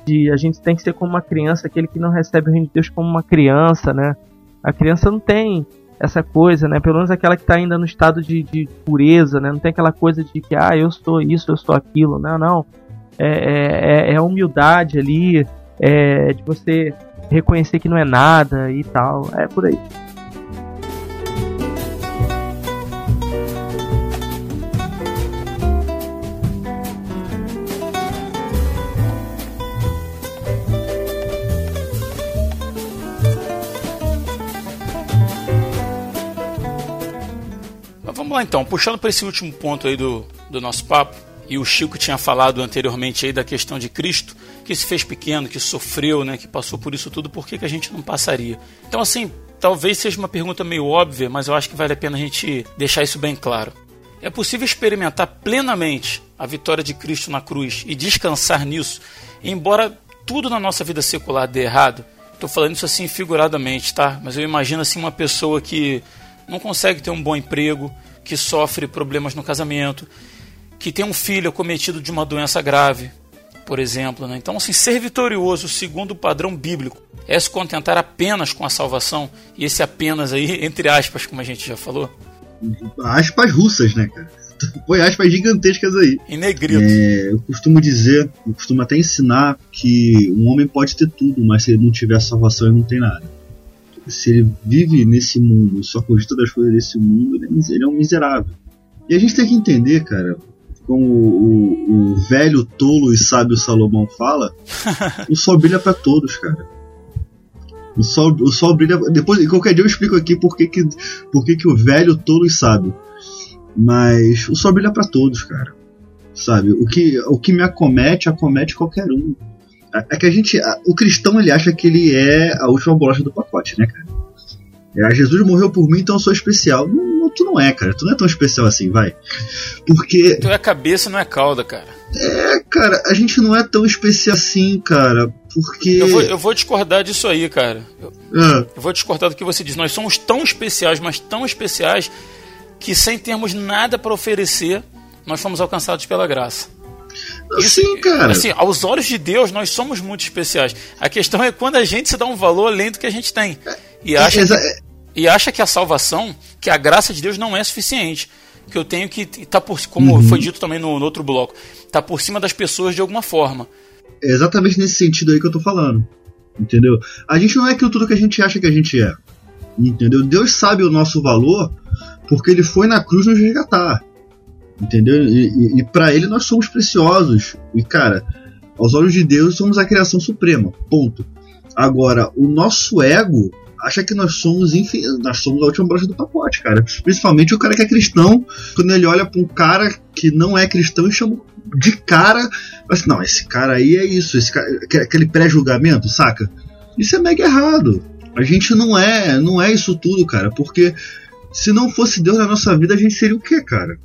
[SPEAKER 4] de a gente tem que ser como uma criança, aquele que não recebe o reino de Deus como uma criança, né? A criança não tem essa coisa, né? Pelo menos aquela que está ainda no estado de, de, pureza, né? Não tem aquela coisa de que, ah, eu sou isso, eu sou aquilo. Não, não. É, é, é humildade ali, é de você reconhecer que não é nada e tal. É por aí.
[SPEAKER 2] Lá então, puxando para esse último ponto aí do, do nosso papo, e o Chico tinha falado anteriormente aí da questão de Cristo, que se fez pequeno, que sofreu, né, que passou por isso tudo, por que, que a gente não passaria? Então, assim, talvez seja uma pergunta meio óbvia, mas eu acho que vale a pena a gente deixar isso bem claro. É possível experimentar plenamente a vitória de Cristo na cruz e descansar nisso, embora tudo na nossa vida secular dê errado? Estou falando isso assim figuradamente, tá? Mas eu imagino assim uma pessoa que não consegue ter um bom emprego, que sofre problemas no casamento, que tem um filho acometido de uma doença grave, por exemplo. Né? Então, assim, ser vitorioso segundo o padrão bíblico é se contentar apenas com a salvação, e esse apenas aí, entre aspas, como a gente já falou.
[SPEAKER 3] Aspas russas, né, cara? Põe aspas gigantescas aí.
[SPEAKER 2] Em negrito.
[SPEAKER 3] É, eu costumo dizer, eu costumo até ensinar que um homem pode ter tudo, mas se ele não tiver salvação, ele não tem nada se ele vive nesse mundo, só cogita das coisas desse mundo, ele é um miserável. E a gente tem que entender, cara, como o, o velho, tolo e sábio Salomão fala, o sol brilha para todos, cara. O sol, o sol brilha. Depois, qualquer dia eu explico aqui por que, que, por que, que o velho, tolo e sábio. Mas o sol brilha para todos, cara. Sabe? O que, o que me acomete, acomete qualquer um. É que a gente. O cristão ele acha que ele é a última bolacha do pacote, né, cara? É, Jesus morreu por mim, então eu sou especial. Não, não, tu não é, cara. Tu não é tão especial assim, vai. Porque.
[SPEAKER 2] Tu é cabeça, não é cauda, cara.
[SPEAKER 3] É, cara, a gente não é tão especial assim, cara. Porque.
[SPEAKER 2] Eu vou, eu vou discordar disso aí, cara. Eu, é. eu vou discordar do que você diz. Nós somos tão especiais, mas tão especiais, que sem termos nada para oferecer, nós fomos alcançados pela graça.
[SPEAKER 3] Isso, Sim, cara.
[SPEAKER 2] Assim, aos olhos de Deus, nós somos muito especiais. A questão é quando a gente se dá um valor além do que a gente tem. E acha, é, que, e acha que a salvação, que a graça de Deus não é suficiente. Que eu tenho que tá por como uhum. foi dito também no, no outro bloco, tá por cima das pessoas de alguma forma.
[SPEAKER 3] É exatamente nesse sentido aí que eu tô falando. Entendeu? A gente não é aquilo tudo que a gente acha que a gente é. Entendeu? Deus sabe o nosso valor porque ele foi na cruz nos resgatar. Entendeu? E, e, e para ele nós somos preciosos. E cara, aos olhos de Deus somos a criação suprema. Ponto. Agora, o nosso ego acha que nós somos nós somos a última brocha do pacote, cara. Principalmente o cara que é cristão, quando ele olha para um cara que não é cristão e chama, de cara, assim, não, esse cara aí é isso, esse cara, aquele pré-julgamento, saca? Isso é mega errado. A gente não é, não é isso tudo, cara, porque se não fosse Deus na nossa vida, a gente seria o quê, cara?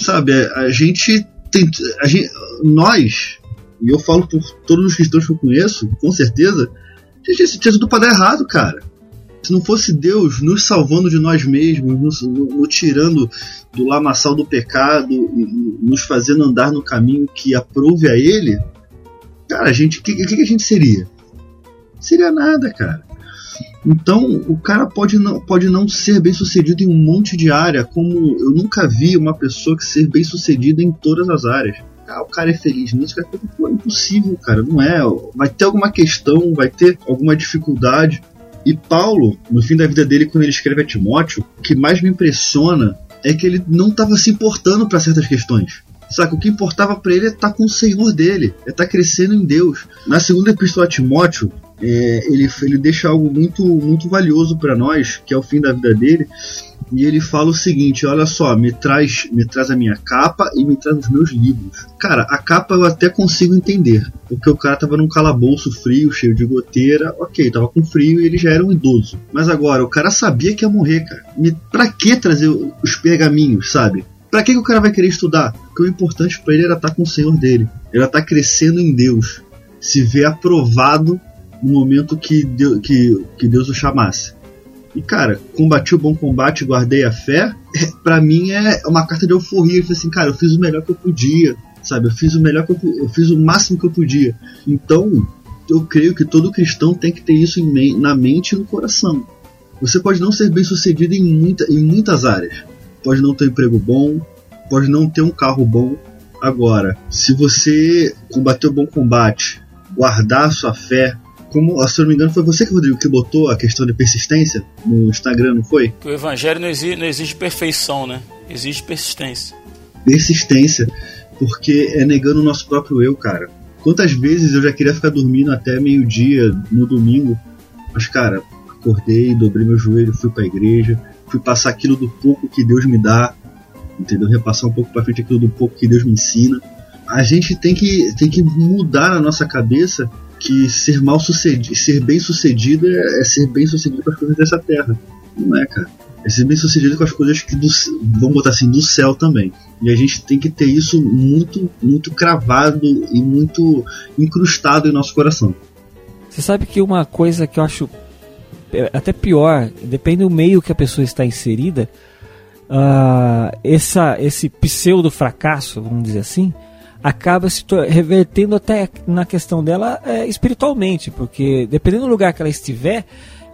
[SPEAKER 3] Sabe, a gente tem, a gente, nós, e eu falo por todos os cristãos que eu conheço, com certeza, a gente tinha tudo para dar errado, cara. Se não fosse Deus nos salvando de nós mesmos, nos, nos tirando do lamaçal do pecado, nos fazendo andar no caminho que aprove a Ele, cara, a gente, o que, que a gente seria? Seria nada, cara. Então, o cara pode não, pode não ser bem sucedido em um monte de área, como eu nunca vi uma pessoa que ser bem sucedida em todas as áreas. Ah, o cara é feliz nisso, cara, pô, é impossível, cara, não é. Vai ter alguma questão, vai ter alguma dificuldade. E Paulo, no fim da vida dele, quando ele escreve a Timóteo, o que mais me impressiona é que ele não estava se importando para certas questões. Saca? O que importava para ele é estar tá com o Senhor dele, é estar tá crescendo em Deus. Na segunda epístola a Timóteo, é, ele, ele deixa algo muito, muito valioso para nós, que é o fim da vida dele. E ele fala o seguinte: olha só, me traz, me traz a minha capa e me traz os meus livros. Cara, a capa eu até consigo entender, porque o cara tava num calabouço frio, cheio de goteira, ok, tava com frio e ele já era um idoso. Mas agora, o cara sabia que ia morrer, cara. Me, pra que trazer os pergaminhos, sabe? Pra que, que o cara vai querer estudar? Porque o importante para ele era estar com o Senhor dele, era estar crescendo em Deus, se ver aprovado no momento que que, que Deus o chamasse. E cara, combati o bom combate, guardei a fé. É, para mim é uma carta de euforia. Eu falei assim, cara, eu fiz o melhor que eu podia, sabe? Eu fiz o melhor que eu, eu fiz o máximo que eu podia. Então, eu creio que todo cristão tem que ter isso me na mente e no coração. Você pode não ser bem sucedido em, muita, em muitas áreas. Pode não ter um emprego bom, pode não ter um carro bom. Agora, se você combater o bom combate, guardar a sua fé, como, se eu não me engano, foi você, Rodrigo, que botou a questão de persistência no Instagram, não foi?
[SPEAKER 2] O evangelho não exige, não exige perfeição, né? Exige persistência.
[SPEAKER 3] Persistência, porque é negando o nosso próprio eu, cara. Quantas vezes eu já queria ficar dormindo até meio-dia no domingo, mas, cara, acordei, dobrei meu joelho, fui pra igreja, fui passar aquilo do pouco que Deus me dá, entendeu? Repassar um pouco pra frente aquilo do pouco que Deus me ensina. A gente tem que, tem que mudar na nossa cabeça que ser mal sucedido, ser bem sucedido é, é, ser bem sucedido com as coisas dessa terra. Não é, cara. É ser bem sucedido com as coisas que do, vamos botar assim, do céu também. E a gente tem que ter isso muito, muito cravado e muito incrustado em nosso coração.
[SPEAKER 5] Você sabe que uma coisa que eu acho é, até pior, depende do meio que a pessoa está inserida, uh, essa, esse pseudo fracasso, vamos dizer assim, acaba se revertendo até na questão dela é, espiritualmente, porque dependendo do lugar que ela estiver,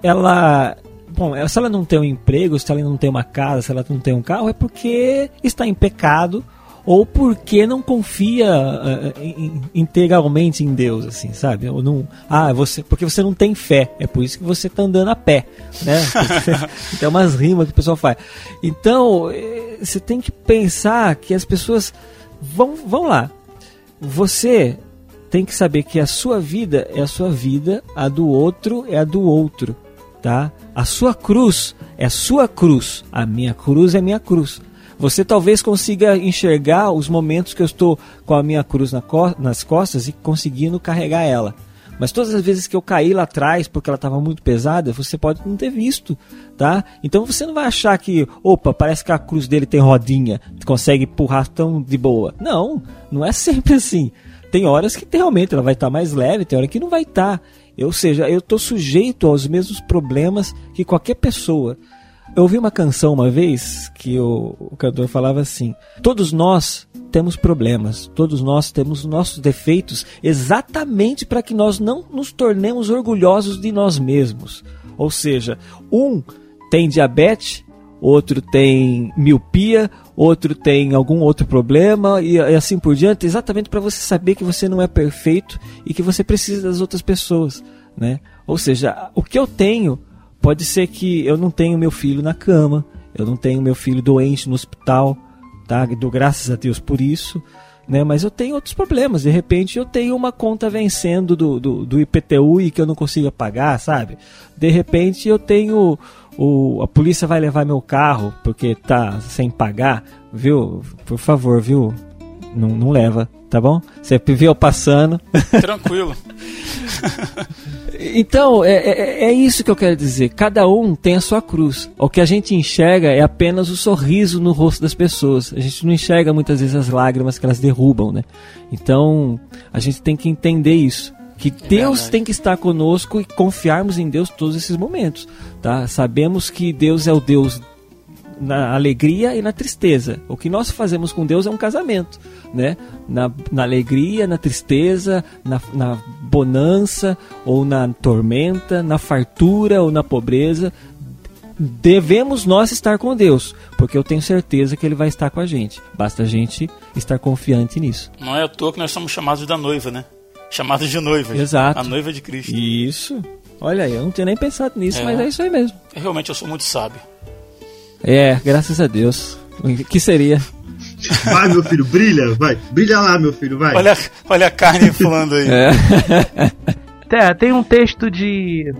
[SPEAKER 5] ela bom, se ela não tem um emprego, se ela não tem uma casa, se ela não tem um carro, é porque está em pecado ou porque não confia uh, integralmente em Deus, assim, sabe? Ou não, ah, você, porque você não tem fé, é por isso que você está andando a pé, né? tem umas rimas que o pessoal faz. Então, você tem que pensar que as pessoas vão, vão lá, você tem que saber que a sua vida é a sua vida, a do outro é a do outro, tá? A sua cruz é sua cruz, a minha cruz é minha cruz. Você talvez consiga enxergar os momentos que eu estou com a minha cruz nas costas e conseguindo carregar ela. Mas todas as vezes que eu caí lá atrás porque ela estava muito pesada, você pode não ter visto, tá? Então você não vai achar que, opa, parece que a cruz dele tem rodinha, consegue empurrar tão de boa. Não, não é sempre assim. Tem horas que realmente ela vai estar tá mais leve, tem hora que não vai estar. Tá. Ou seja, eu estou sujeito aos mesmos problemas que qualquer pessoa. Eu ouvi uma canção uma vez que o, o cantor falava assim: Todos nós temos problemas, todos nós temos nossos defeitos, exatamente para que nós não nos tornemos orgulhosos de nós mesmos. Ou seja, um tem diabetes, outro tem miopia, outro tem algum outro problema e, assim por diante, exatamente para você saber que você não é perfeito e que você precisa das outras pessoas, né? Ou seja, o que eu tenho Pode ser que eu não tenho meu filho na cama, eu não tenho meu filho doente no hospital, tá? Graças a Deus por isso, né? Mas eu tenho outros problemas. De repente eu tenho uma conta vencendo do, do, do IPTU e que eu não consiga pagar, sabe? De repente eu tenho o, a polícia vai levar meu carro porque tá sem pagar, viu? Por favor, viu? Não, não leva, tá bom? Você viu passando.
[SPEAKER 2] Tranquilo.
[SPEAKER 5] Então, é, é, é, isso que eu quero dizer. Cada um tem a sua cruz. O que a gente enxerga é apenas o sorriso no rosto das pessoas. A gente não enxerga muitas vezes as lágrimas que elas derrubam, né? Então, a gente tem que entender isso. Que é Deus verdade. tem que estar conosco e confiarmos em Deus todos esses momentos, tá? Sabemos que Deus é o Deus na alegria e na tristeza. O que nós fazemos com Deus é um casamento, né? Na, na alegria, na tristeza, na, na bonança ou na tormenta, na fartura ou na pobreza. Devemos nós estar com Deus, porque eu tenho certeza que Ele vai estar com a gente. Basta a gente estar confiante nisso.
[SPEAKER 2] Não é à toa que nós somos chamados da noiva, né? Chamados de noiva.
[SPEAKER 5] Exato.
[SPEAKER 2] A noiva de Cristo.
[SPEAKER 5] Isso. Olha aí, eu não tinha nem pensado nisso, é. mas é isso aí mesmo.
[SPEAKER 2] Realmente eu sou muito sábio.
[SPEAKER 5] É, graças a Deus. O que seria?
[SPEAKER 3] Vai, meu filho, brilha, vai. Brilha lá, meu filho, vai.
[SPEAKER 2] Olha, olha a carne inflando aí. É.
[SPEAKER 4] é, tem um texto de,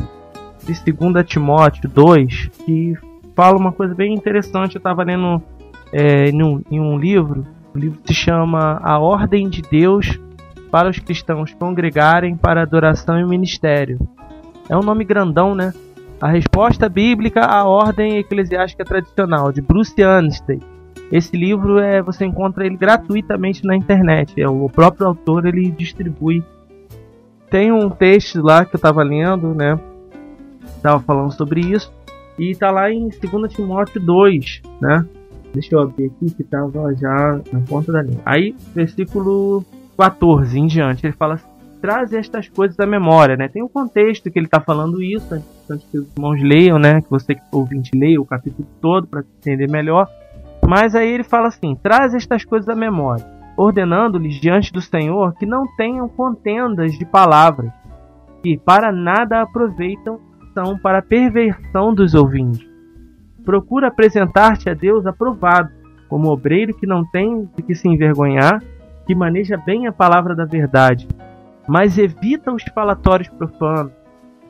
[SPEAKER 4] de 2 Timóteo 2 que fala uma coisa bem interessante. Eu estava lendo é, em, um, em um livro. O livro se chama A Ordem de Deus para os cristãos congregarem para adoração e ministério. É um nome grandão, né? A resposta bíblica à ordem eclesiástica tradicional, de Bruce Anstey. Esse livro é você encontra ele gratuitamente na internet. É o próprio autor ele distribui. Tem um texto lá que eu estava lendo, né? Estava falando sobre isso e está lá em 2 Timóteo 2, né? Deixa eu abrir aqui que estava já na ponta da linha. Aí, versículo 14 em diante, ele fala assim: traz estas coisas à memória, né? Tem um contexto que ele está falando isso, é importante que os irmãos leiam, né? Que você ouvinte leia o capítulo todo para entender melhor. Mas aí ele fala assim: traz estas coisas à memória, ordenando-lhes diante do Senhor que não tenham contendas de palavras, que para nada aproveitam, são para a perversão dos ouvintes. Procura apresentar-te a Deus aprovado, como obreiro que não tem de que se envergonhar, que maneja bem a palavra da verdade mas evita os falatórios profanos,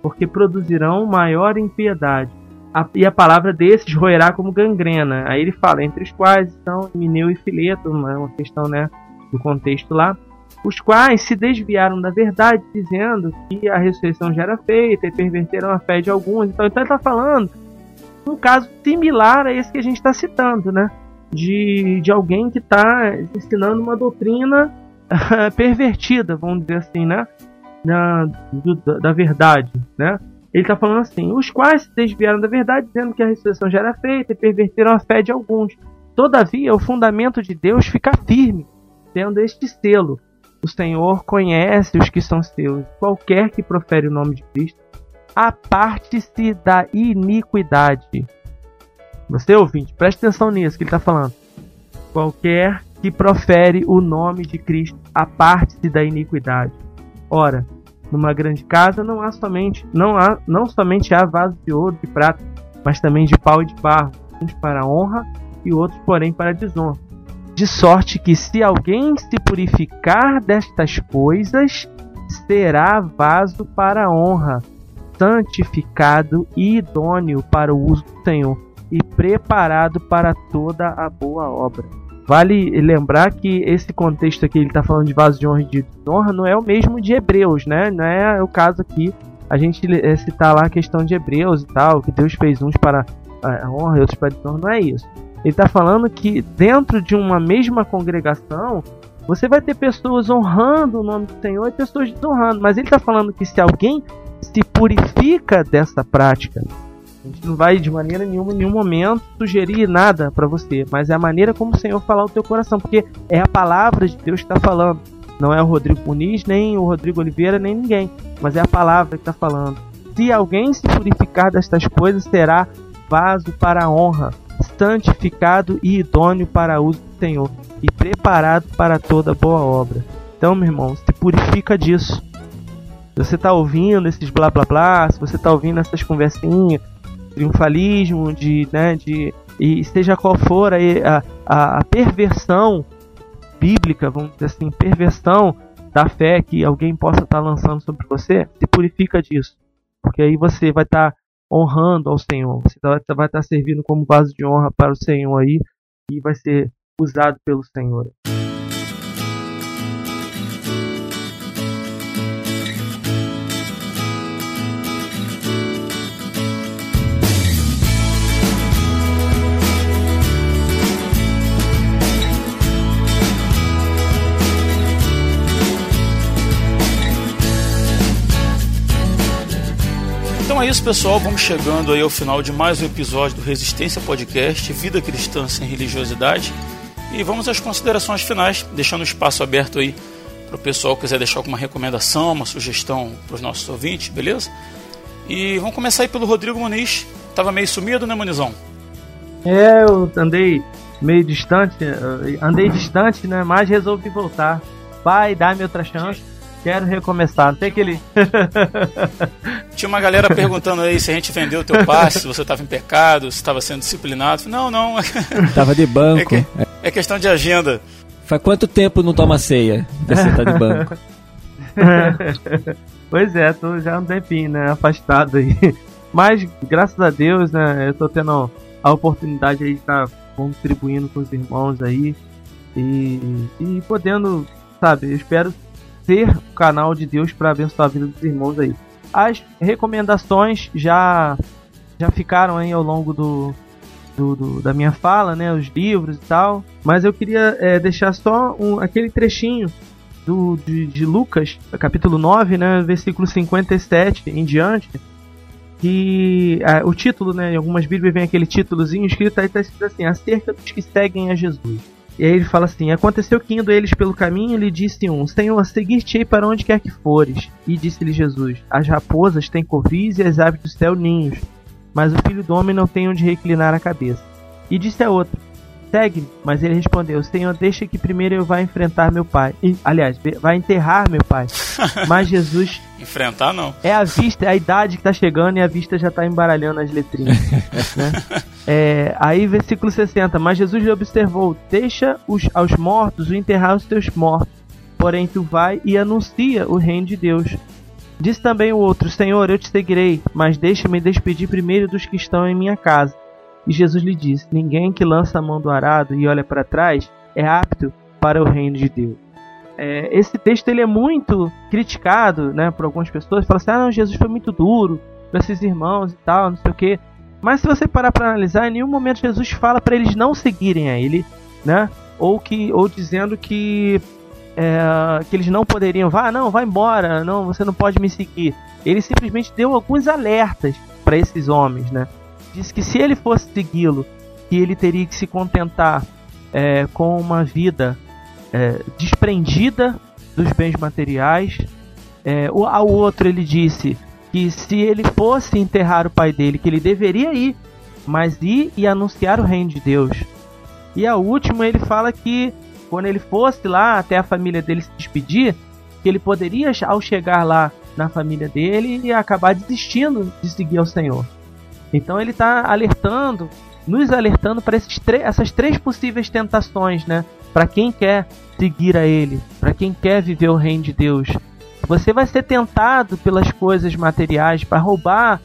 [SPEAKER 4] porque produzirão maior impiedade. A, e a palavra desses roerá como gangrena. Aí ele fala, entre os quais estão Mineu e Fileto, uma questão né, do contexto lá, os quais se desviaram da verdade, dizendo que a ressurreição já era feita e perverteram a fé de alguns. Então, então ele está falando um caso similar a esse que a gente está citando, né? De, de alguém que está ensinando uma doutrina pervertida, vamos dizer assim, né? Da, do, da verdade, né? Ele está falando assim: os quais se desviaram da verdade, dizendo que a ressurreição já era feita e perverteram a fé de alguns. Todavia, o fundamento de Deus fica firme, tendo este selo: o Senhor conhece os que são seus. Qualquer que profere o nome de Cristo, aparte-se da iniquidade. Você ouvinte, preste atenção nisso que ele está falando. Qualquer que profere o nome de Cristo, aparte-se da iniquidade. Ora, numa grande casa não há somente não há não somente há vasos de ouro e prata, mas também de pau e de barro, uns para honra e outros, porém, para desonra. De sorte que se alguém se purificar destas coisas, será vaso para honra, santificado e idôneo para o uso do Senhor, e preparado para toda a boa obra. Vale lembrar que esse contexto aqui, ele está falando de vaso de honra e de desonra, não é o mesmo de Hebreus, né? Não é o caso aqui a gente é, citar lá a questão de Hebreus e tal, que Deus fez uns para a honra e outros para a desonra, não é isso. Ele está falando que dentro de uma mesma congregação, você vai ter pessoas honrando o nome do Senhor e pessoas desonrando, mas ele está falando que se alguém se purifica dessa prática, a gente não vai de maneira nenhuma, em nenhum momento, sugerir nada para você, mas é a maneira como o Senhor falar o teu coração, porque é a palavra de Deus que está falando. Não é o Rodrigo Muniz, nem o Rodrigo Oliveira, nem ninguém, mas é a palavra que está falando. Se alguém se purificar destas coisas, será vaso para a honra, santificado e idôneo para uso do Senhor, e preparado para toda boa obra. Então, meu irmão, se purifica disso. Se você está ouvindo esses blá blá blá, se você está ouvindo essas conversinhas, triunfalismo, de, né, de e seja qual for a, a, a perversão bíblica, vamos dizer assim, perversão da fé que alguém possa estar lançando sobre você, se purifica disso. Porque aí você vai estar honrando ao Senhor, você vai estar servindo como vaso de honra para o Senhor aí e vai ser usado pelo Senhor.
[SPEAKER 2] Então é isso, pessoal. Vamos chegando aí ao final de mais um episódio do Resistência Podcast, Vida Cristã sem Religiosidade. E vamos às considerações finais, deixando o espaço aberto aí para o pessoal que quiser deixar alguma recomendação, uma sugestão para os nossos ouvintes, beleza? E vamos começar aí pelo Rodrigo Muniz. Tava meio sumido, né, Munizão?
[SPEAKER 4] É, eu andei meio distante, eh, andei distante, né? Mas resolvi voltar. Pai, dá-me outra chance. Quero recomeçar. Não tem aquele.
[SPEAKER 2] Tinha uma galera perguntando aí se a gente vendeu o teu passe, se você estava em pecado, se estava sendo disciplinado. Não, não.
[SPEAKER 5] Tava de banco.
[SPEAKER 2] É, que, é, questão de agenda.
[SPEAKER 5] Faz quanto tempo não toma ceia? Você tá de banco.
[SPEAKER 4] pois é, tô já um tempinho, né? Afastado aí. Mas, graças a Deus, né? Eu tô tendo a oportunidade aí de estar contribuindo com os irmãos aí. E, e podendo, sabe, eu espero ser o canal de Deus para abençoar a vida dos irmãos aí. As recomendações já já ficaram aí ao longo do, do, do da minha fala, né, os livros e tal. Mas eu queria é, deixar só um, aquele trechinho do, de, de, Lucas, capítulo 9, né, versículo 57 em diante. Que é, o título, né, em algumas Bíblias vem aquele títulozinho escrito aí, está escrito assim: acerca dos que seguem a Jesus. E aí ele fala assim: Aconteceu que indo eles pelo caminho, lhe disse um: Senhor, seguir-te-ei para onde quer que fores. E disse-lhe Jesus: As raposas têm covis e as aves do céu ninhos, mas o filho do homem não tem onde reclinar a cabeça. E disse a outro: Segue-me. Mas ele respondeu: Senhor, deixa que primeiro eu vá enfrentar meu pai. E, aliás, vai enterrar meu pai. Mas Jesus.
[SPEAKER 2] Enfrentar não.
[SPEAKER 4] É a vista, é a idade que tá chegando e a vista já tá embaralhando as letrinhas. né? É, aí, versículo 60. Mas Jesus lhe observou: Deixa os, aos mortos o enterrar os teus mortos. Porém, tu vai e anuncia o reino de Deus. Disse também o outro: Senhor, eu te seguirei, mas deixa-me despedir primeiro dos que estão em minha casa. E Jesus lhe disse: Ninguém que lança a mão do arado e olha para trás é apto para o reino de Deus. É, esse texto ele é muito criticado né, por algumas pessoas. Falam assim: ah, não, Jesus foi muito duro para esses irmãos e tal, não sei o que. Mas se você parar para analisar, em nenhum momento Jesus fala para eles não seguirem a ele, né? Ou que, ou dizendo que é, que eles não poderiam, vá, não, vai embora, não, você não pode me seguir. Ele simplesmente deu alguns alertas para esses homens, né? Disse que se ele fosse segui-lo, que ele teria que se contentar é, com uma vida é, desprendida dos bens materiais. É, ao outro ele disse que se ele fosse enterrar o pai dele, que ele deveria ir, mas ir e anunciar o reino de Deus. E a última ele fala que quando ele fosse lá até a família dele se despedir, que ele poderia, ao chegar lá na família dele, acabar desistindo de seguir ao Senhor. Então ele está alertando, nos alertando para essas três possíveis tentações, né? Para quem quer seguir a Ele, para quem quer viver o reino de Deus, você vai ser tentado pelas coisas materiais para roubar,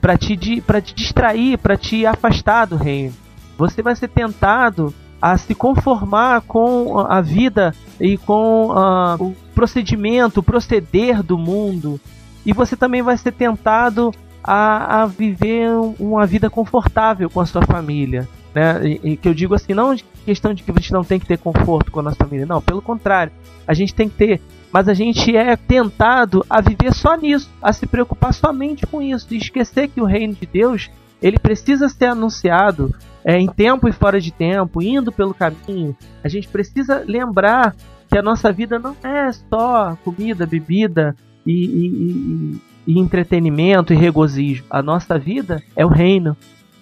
[SPEAKER 4] para te, para te distrair, para te afastar do reino. Você vai ser tentado a se conformar com a vida e com uh, o procedimento, o proceder do mundo. E você também vai ser tentado a, a viver uma vida confortável com a sua família. Né? E, que eu digo assim, não questão de que a gente não tem que ter conforto com a nossa família, não, pelo contrário, a gente tem que ter mas a gente é tentado a viver só nisso, a se preocupar somente com isso, e esquecer que o reino de Deus ele precisa ser anunciado é, em tempo e fora de tempo, indo pelo caminho. A gente precisa lembrar que a nossa vida não é só comida, bebida e, e, e, e entretenimento e regozijo. A nossa vida é o reino,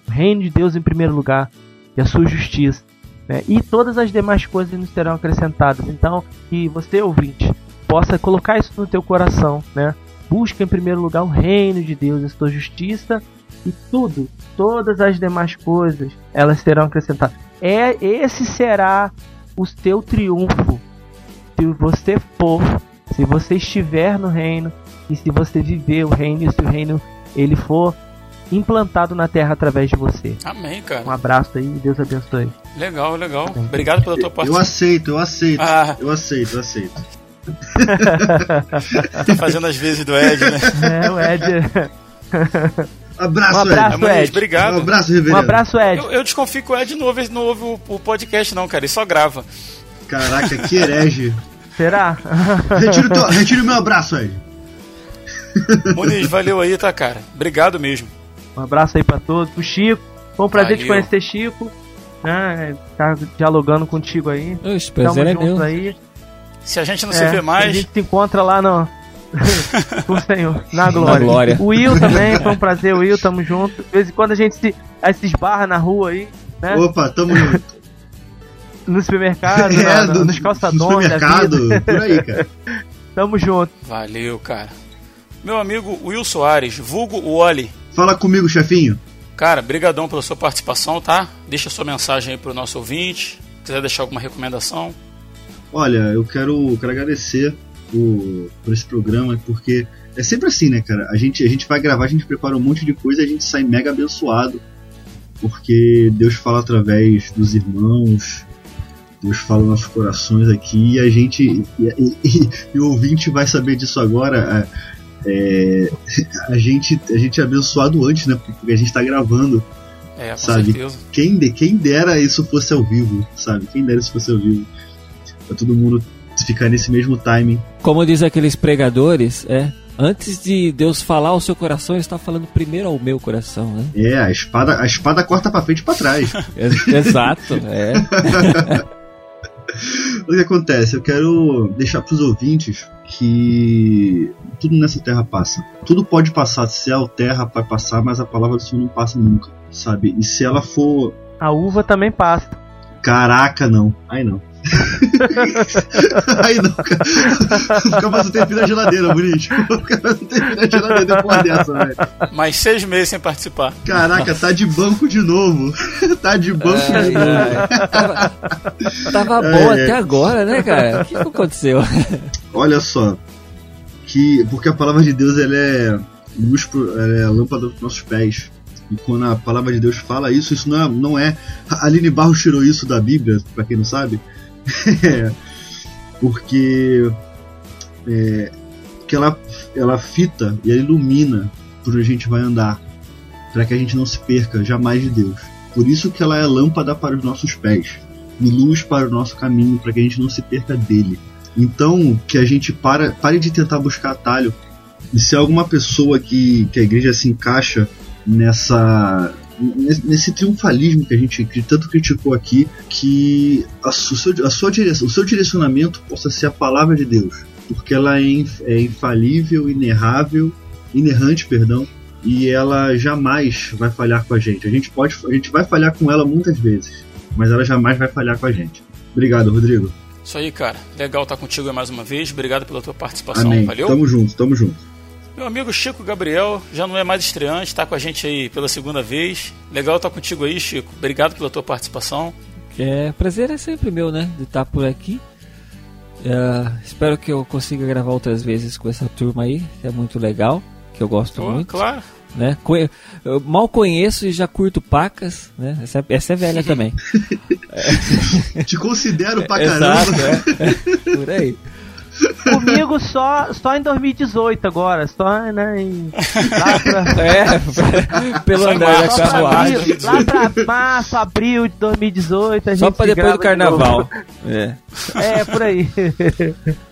[SPEAKER 4] o reino de Deus em primeiro lugar e a sua justiça. Né? E todas as demais coisas nos serão acrescentadas. Então, que você, ouvinte, possa colocar isso no teu coração, né? Busca em primeiro lugar o reino de Deus, a sua justiça e tudo, todas as demais coisas, elas serão acrescentadas. É esse será o teu triunfo se você for, se você estiver no reino e se você viver o reino e se o reino ele for implantado na terra através de você.
[SPEAKER 2] Amém, cara.
[SPEAKER 4] Um abraço aí, Deus abençoe.
[SPEAKER 2] Legal, legal. Obrigado pela tua participação.
[SPEAKER 3] Eu aceito, eu aceito. Ah. Eu aceito, eu aceito
[SPEAKER 2] tá fazendo as vezes do Ed, né?
[SPEAKER 4] É, o Ed.
[SPEAKER 3] Abraço,
[SPEAKER 4] um abraço, Ed. Ed.
[SPEAKER 2] Obrigado.
[SPEAKER 3] Um abraço, Reverendo.
[SPEAKER 4] Um abraço, Ed.
[SPEAKER 2] Eu, eu, desconfio que o Ed não ouve, não ouve o, o, podcast, não, cara. Ele só grava.
[SPEAKER 3] Caraca, que herege.
[SPEAKER 4] Será?
[SPEAKER 3] Retira o, teu, retira o meu abraço, Ed.
[SPEAKER 2] Muniz, valeu aí, tá, cara? Obrigado mesmo.
[SPEAKER 4] Um abraço aí pra todos. Pro Chico. Foi um prazer te conhecer, Chico. Né? Tá dialogando contigo aí.
[SPEAKER 5] Oxe, prazer é meu.
[SPEAKER 4] Aí.
[SPEAKER 2] Se a gente não é, se vê mais. A
[SPEAKER 4] gente se encontra lá no. o Senhor, na glória. na glória. O Will também, foi um prazer, Will, tamo junto. De vez em quando a gente se, a se esbarra na rua aí, né?
[SPEAKER 3] Opa, tamo junto.
[SPEAKER 4] no supermercado, é, na, do, nos calçadões. No
[SPEAKER 3] supermercado, por aí, cara.
[SPEAKER 4] Tamo junto.
[SPEAKER 2] Valeu, cara. Meu amigo Will Soares, vulgo Wally.
[SPEAKER 3] Fala comigo, chefinho.
[SPEAKER 2] Cara, brigadão pela sua participação, tá? Deixa sua mensagem aí pro nosso ouvinte. Quiser deixar alguma recomendação.
[SPEAKER 3] Olha, eu quero, quero agradecer por, por esse programa, porque é sempre assim, né, cara? A gente, a gente vai gravar, a gente prepara um monte de coisa e a gente sai mega abençoado. Porque Deus fala através dos irmãos, Deus fala nos nossos corações aqui e a gente. E, e, e, e o ouvinte vai saber disso agora. É, a, gente, a gente é abençoado antes, né? Porque a gente está gravando.
[SPEAKER 2] É, com
[SPEAKER 3] sabe?
[SPEAKER 2] certeza.
[SPEAKER 3] Quem, quem dera isso fosse ao vivo, sabe? Quem dera isso fosse ao vivo. Pra todo mundo ficar nesse mesmo timing.
[SPEAKER 5] Como diz aqueles pregadores, é. Antes de Deus falar ao seu coração, ele está falando primeiro ao meu coração, né?
[SPEAKER 3] É, a espada, a espada corta para frente e para trás.
[SPEAKER 5] Exato, é.
[SPEAKER 3] o que acontece? Eu quero deixar para os ouvintes que tudo nessa terra passa. Tudo pode passar, céu, terra vai passar, mas a palavra do Senhor não passa nunca, sabe? E se ela for.
[SPEAKER 4] A uva também passa.
[SPEAKER 3] Caraca, não. Aí não. Aí não, cara. Fica mais um tempinho na geladeira, bonito. Fica mais um tempinho na geladeira depois dessa, velho.
[SPEAKER 2] Mais seis meses sem participar.
[SPEAKER 3] Caraca, tá de banco de novo. tá de banco é, de novo. É.
[SPEAKER 5] Tava, tava bom é, até agora, né, cara? O que aconteceu?
[SPEAKER 3] Olha só. Que, porque a palavra de Deus ela é luz, pro, ela é lâmpada dos nossos pés. E quando a palavra de Deus fala isso, isso não é. Não é a Aline Barros tirou isso da Bíblia, para quem não sabe. Porque é, que ela, ela fita e ela ilumina por onde a gente vai andar, para que a gente não se perca jamais de Deus. Por isso que ela é lâmpada para os nossos pés e luz para o nosso caminho, para que a gente não se perca dele. Então, que a gente para, pare de tentar buscar atalho. E se alguma pessoa que, que a igreja se encaixa nessa nesse triunfalismo que a gente que tanto criticou aqui, que a, seu, a sua direção, o seu direcionamento possa ser a palavra de Deus, porque ela é, é infalível, inerrável, inerrante, perdão, e ela jamais vai falhar com a gente. A gente pode, a gente vai falhar com ela muitas vezes, mas ela jamais vai falhar com a gente. Obrigado, Rodrigo.
[SPEAKER 2] Isso aí, cara. Legal estar contigo mais uma vez. Obrigado pela tua participação.
[SPEAKER 3] Amém.
[SPEAKER 2] Valeu.
[SPEAKER 3] Tamo junto, tamo junto.
[SPEAKER 2] Meu amigo Chico Gabriel já não é mais estreante, está com a gente aí pela segunda vez. Legal estar contigo aí, Chico. Obrigado pela tua participação.
[SPEAKER 5] É, prazer é sempre meu, né, de estar por aqui. É, espero que eu consiga gravar outras vezes com essa turma aí, é muito legal, que eu gosto
[SPEAKER 2] oh,
[SPEAKER 5] muito.
[SPEAKER 2] Claro.
[SPEAKER 5] Né? Eu mal conheço e já curto pacas, né? Essa, é, essa é velha também.
[SPEAKER 3] Te considero pra caramba. Exato,
[SPEAKER 5] é. Por aí.
[SPEAKER 4] Comigo só, só em 2018 agora, só né, em,
[SPEAKER 5] lá pra... É, pelo andar da carruagem.
[SPEAKER 4] Lá pra março, abril de 2018 a
[SPEAKER 5] Só pra depois do carnaval.
[SPEAKER 4] É. é, por aí.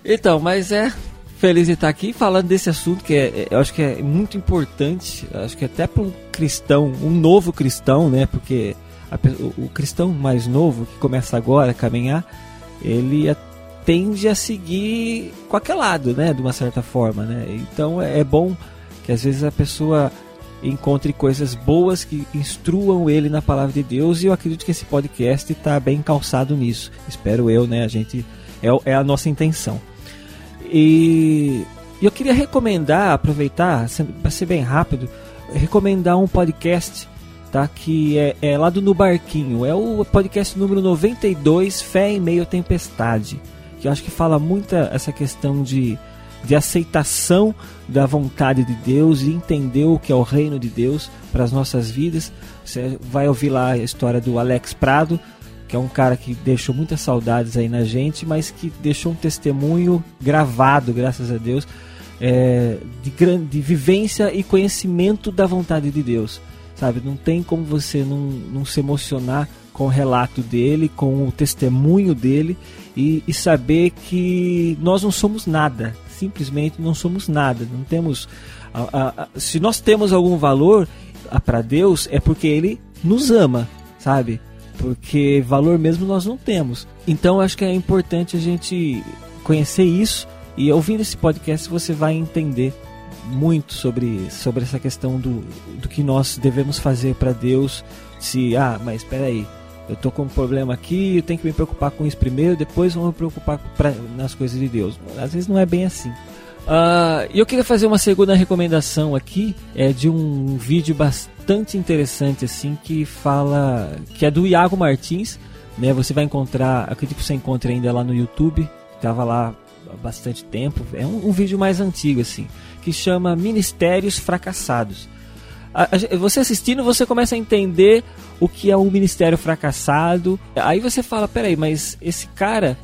[SPEAKER 5] Então, mas é feliz de estar aqui falando desse assunto que é, é eu acho que é muito importante, acho que até para um cristão, um novo cristão, né? Porque a, o, o cristão mais novo que começa agora a caminhar, ele é tende a seguir aquele lado, né, de uma certa forma, né? Então é, é bom que às vezes a pessoa encontre coisas boas que instruam ele na palavra de Deus e eu acredito que esse podcast está bem calçado nisso. Espero eu, né? A gente é, é a nossa intenção. E eu queria recomendar, aproveitar, para ser bem rápido, recomendar um podcast tá? Que é, é lá do No Barquinho. É o podcast número 92, Fé em Meio à Tempestade que eu acho que fala muito essa questão de, de aceitação da vontade de Deus e entender o que é o reino de Deus para as nossas vidas. Você vai ouvir lá a história do Alex Prado, que é um cara que deixou muitas saudades aí na gente, mas que deixou um testemunho gravado, graças a Deus, é, de, grande, de vivência e conhecimento da vontade de Deus. Sabe, não tem como você não, não se emocionar com o relato dele, com o testemunho dele e, e, saber que nós não somos nada simplesmente não somos nada. Não temos. A, a, se nós temos algum valor para Deus, é porque Ele nos ama, sabe? Porque valor mesmo nós não temos. Então acho que é importante a gente conhecer isso e ouvindo esse podcast você vai entender muito sobre, sobre essa questão do, do que nós devemos fazer para Deus. Se, ah, mas espera aí, eu tô com um problema aqui, eu tenho que me preocupar com isso primeiro, depois vou me preocupar pra, nas coisas de Deus. Às vezes não é bem assim. Uh, eu queria fazer uma segunda recomendação aqui, é de um vídeo bastante interessante assim que fala que é do Iago Martins, né? Você vai encontrar, acredito que você encontra ainda lá no YouTube, estava lá há bastante tempo. É um, um vídeo mais antigo assim, que chama Ministérios Fracassados. Você assistindo, você começa a entender o que é um ministério fracassado. Aí você fala, peraí, mas esse cara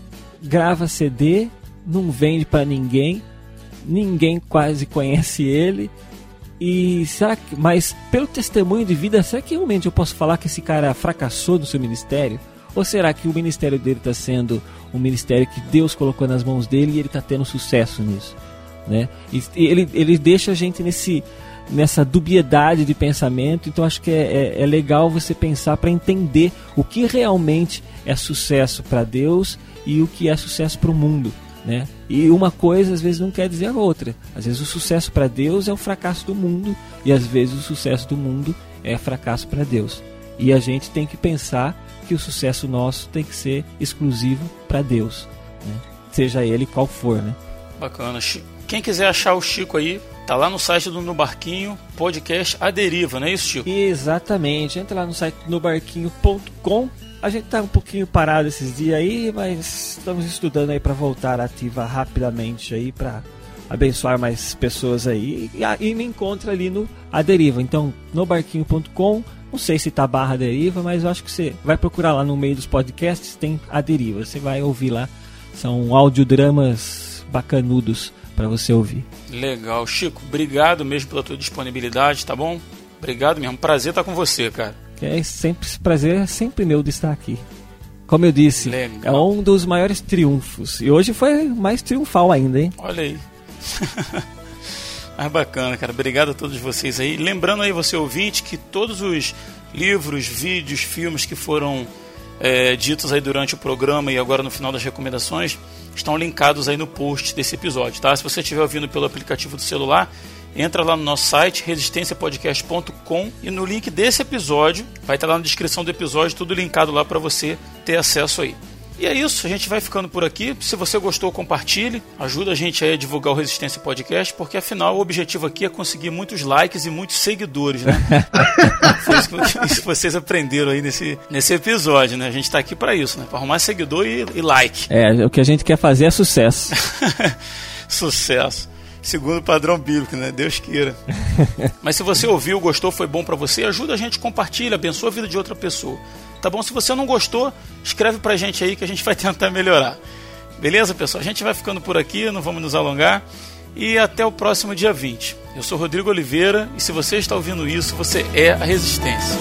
[SPEAKER 5] grava CD, não vende para ninguém, ninguém quase conhece ele. E será que, mas pelo testemunho de vida, será que realmente eu posso falar que esse cara fracassou no seu ministério? Ou será que o ministério dele está sendo um ministério que Deus colocou nas mãos dele e ele está tendo sucesso nisso? Né? E ele, ele deixa a gente nesse, nessa dubiedade de pensamento. Então acho que é, é, é legal você pensar para entender o que realmente é sucesso para Deus e o que é sucesso para o mundo. Né? E uma coisa às vezes não quer dizer a outra. Às vezes o sucesso para Deus é o fracasso do mundo e às vezes o sucesso do mundo é fracasso para Deus. E a gente tem que pensar que o sucesso nosso tem que ser exclusivo para Deus, né? seja ele qual for, né?
[SPEAKER 2] Bacana. Quem quiser achar o Chico aí, Tá lá no site do No Barquinho, podcast A Deriva, não é isso, Chico?
[SPEAKER 5] Exatamente. Entra lá no site nobarquinho.com. A gente tá um pouquinho parado esses dias aí, mas estamos estudando aí para voltar ativa rapidamente aí para abençoar mais pessoas aí. E, e, me encontra ali no A Deriva. Então, nobarquinho.com. Não sei se tá barra deriva, mas eu acho que você vai procurar lá no meio dos podcasts, tem a deriva. Você vai ouvir lá. São audiodramas bacanudos para você ouvir.
[SPEAKER 2] Legal. Chico, obrigado mesmo pela tua disponibilidade, tá bom? Obrigado mesmo. Prazer estar com você, cara.
[SPEAKER 5] É sempre prazer é sempre meu de estar aqui. Como eu disse, Legal. é um dos maiores triunfos. E hoje foi mais triunfal ainda, hein?
[SPEAKER 2] Olha aí. Mais bacana, cara. Obrigado a todos vocês aí. Lembrando aí, você ouvinte, que todos os livros, vídeos, filmes que foram é, ditos aí durante o programa e agora no final das recomendações estão linkados aí no post desse episódio, tá? Se você estiver ouvindo pelo aplicativo do celular, entra lá no nosso site resistenciapodcast.com e no link desse episódio vai estar lá na descrição do episódio tudo linkado lá para você ter acesso aí. E é isso, a gente vai ficando por aqui. Se você gostou, compartilhe, ajuda a gente a divulgar o Resistência Podcast, porque afinal o objetivo aqui é conseguir muitos likes e muitos seguidores, né? Foi isso que vocês aprenderam aí nesse, nesse episódio, né? A gente está aqui para isso, né? Para arrumar seguidor e, e like.
[SPEAKER 5] É, o que a gente quer fazer é sucesso.
[SPEAKER 2] sucesso segundo o padrão bíblico, né? Deus queira. Mas se você ouviu, gostou, foi bom para você, ajuda a gente, compartilha, abençoa a vida de outra pessoa. Tá bom? Se você não gostou, escreve pra gente aí que a gente vai tentar melhorar. Beleza, pessoal? A gente vai ficando por aqui, não vamos nos alongar. E até o próximo dia 20. Eu sou Rodrigo Oliveira e se você está ouvindo isso, você é a Resistência.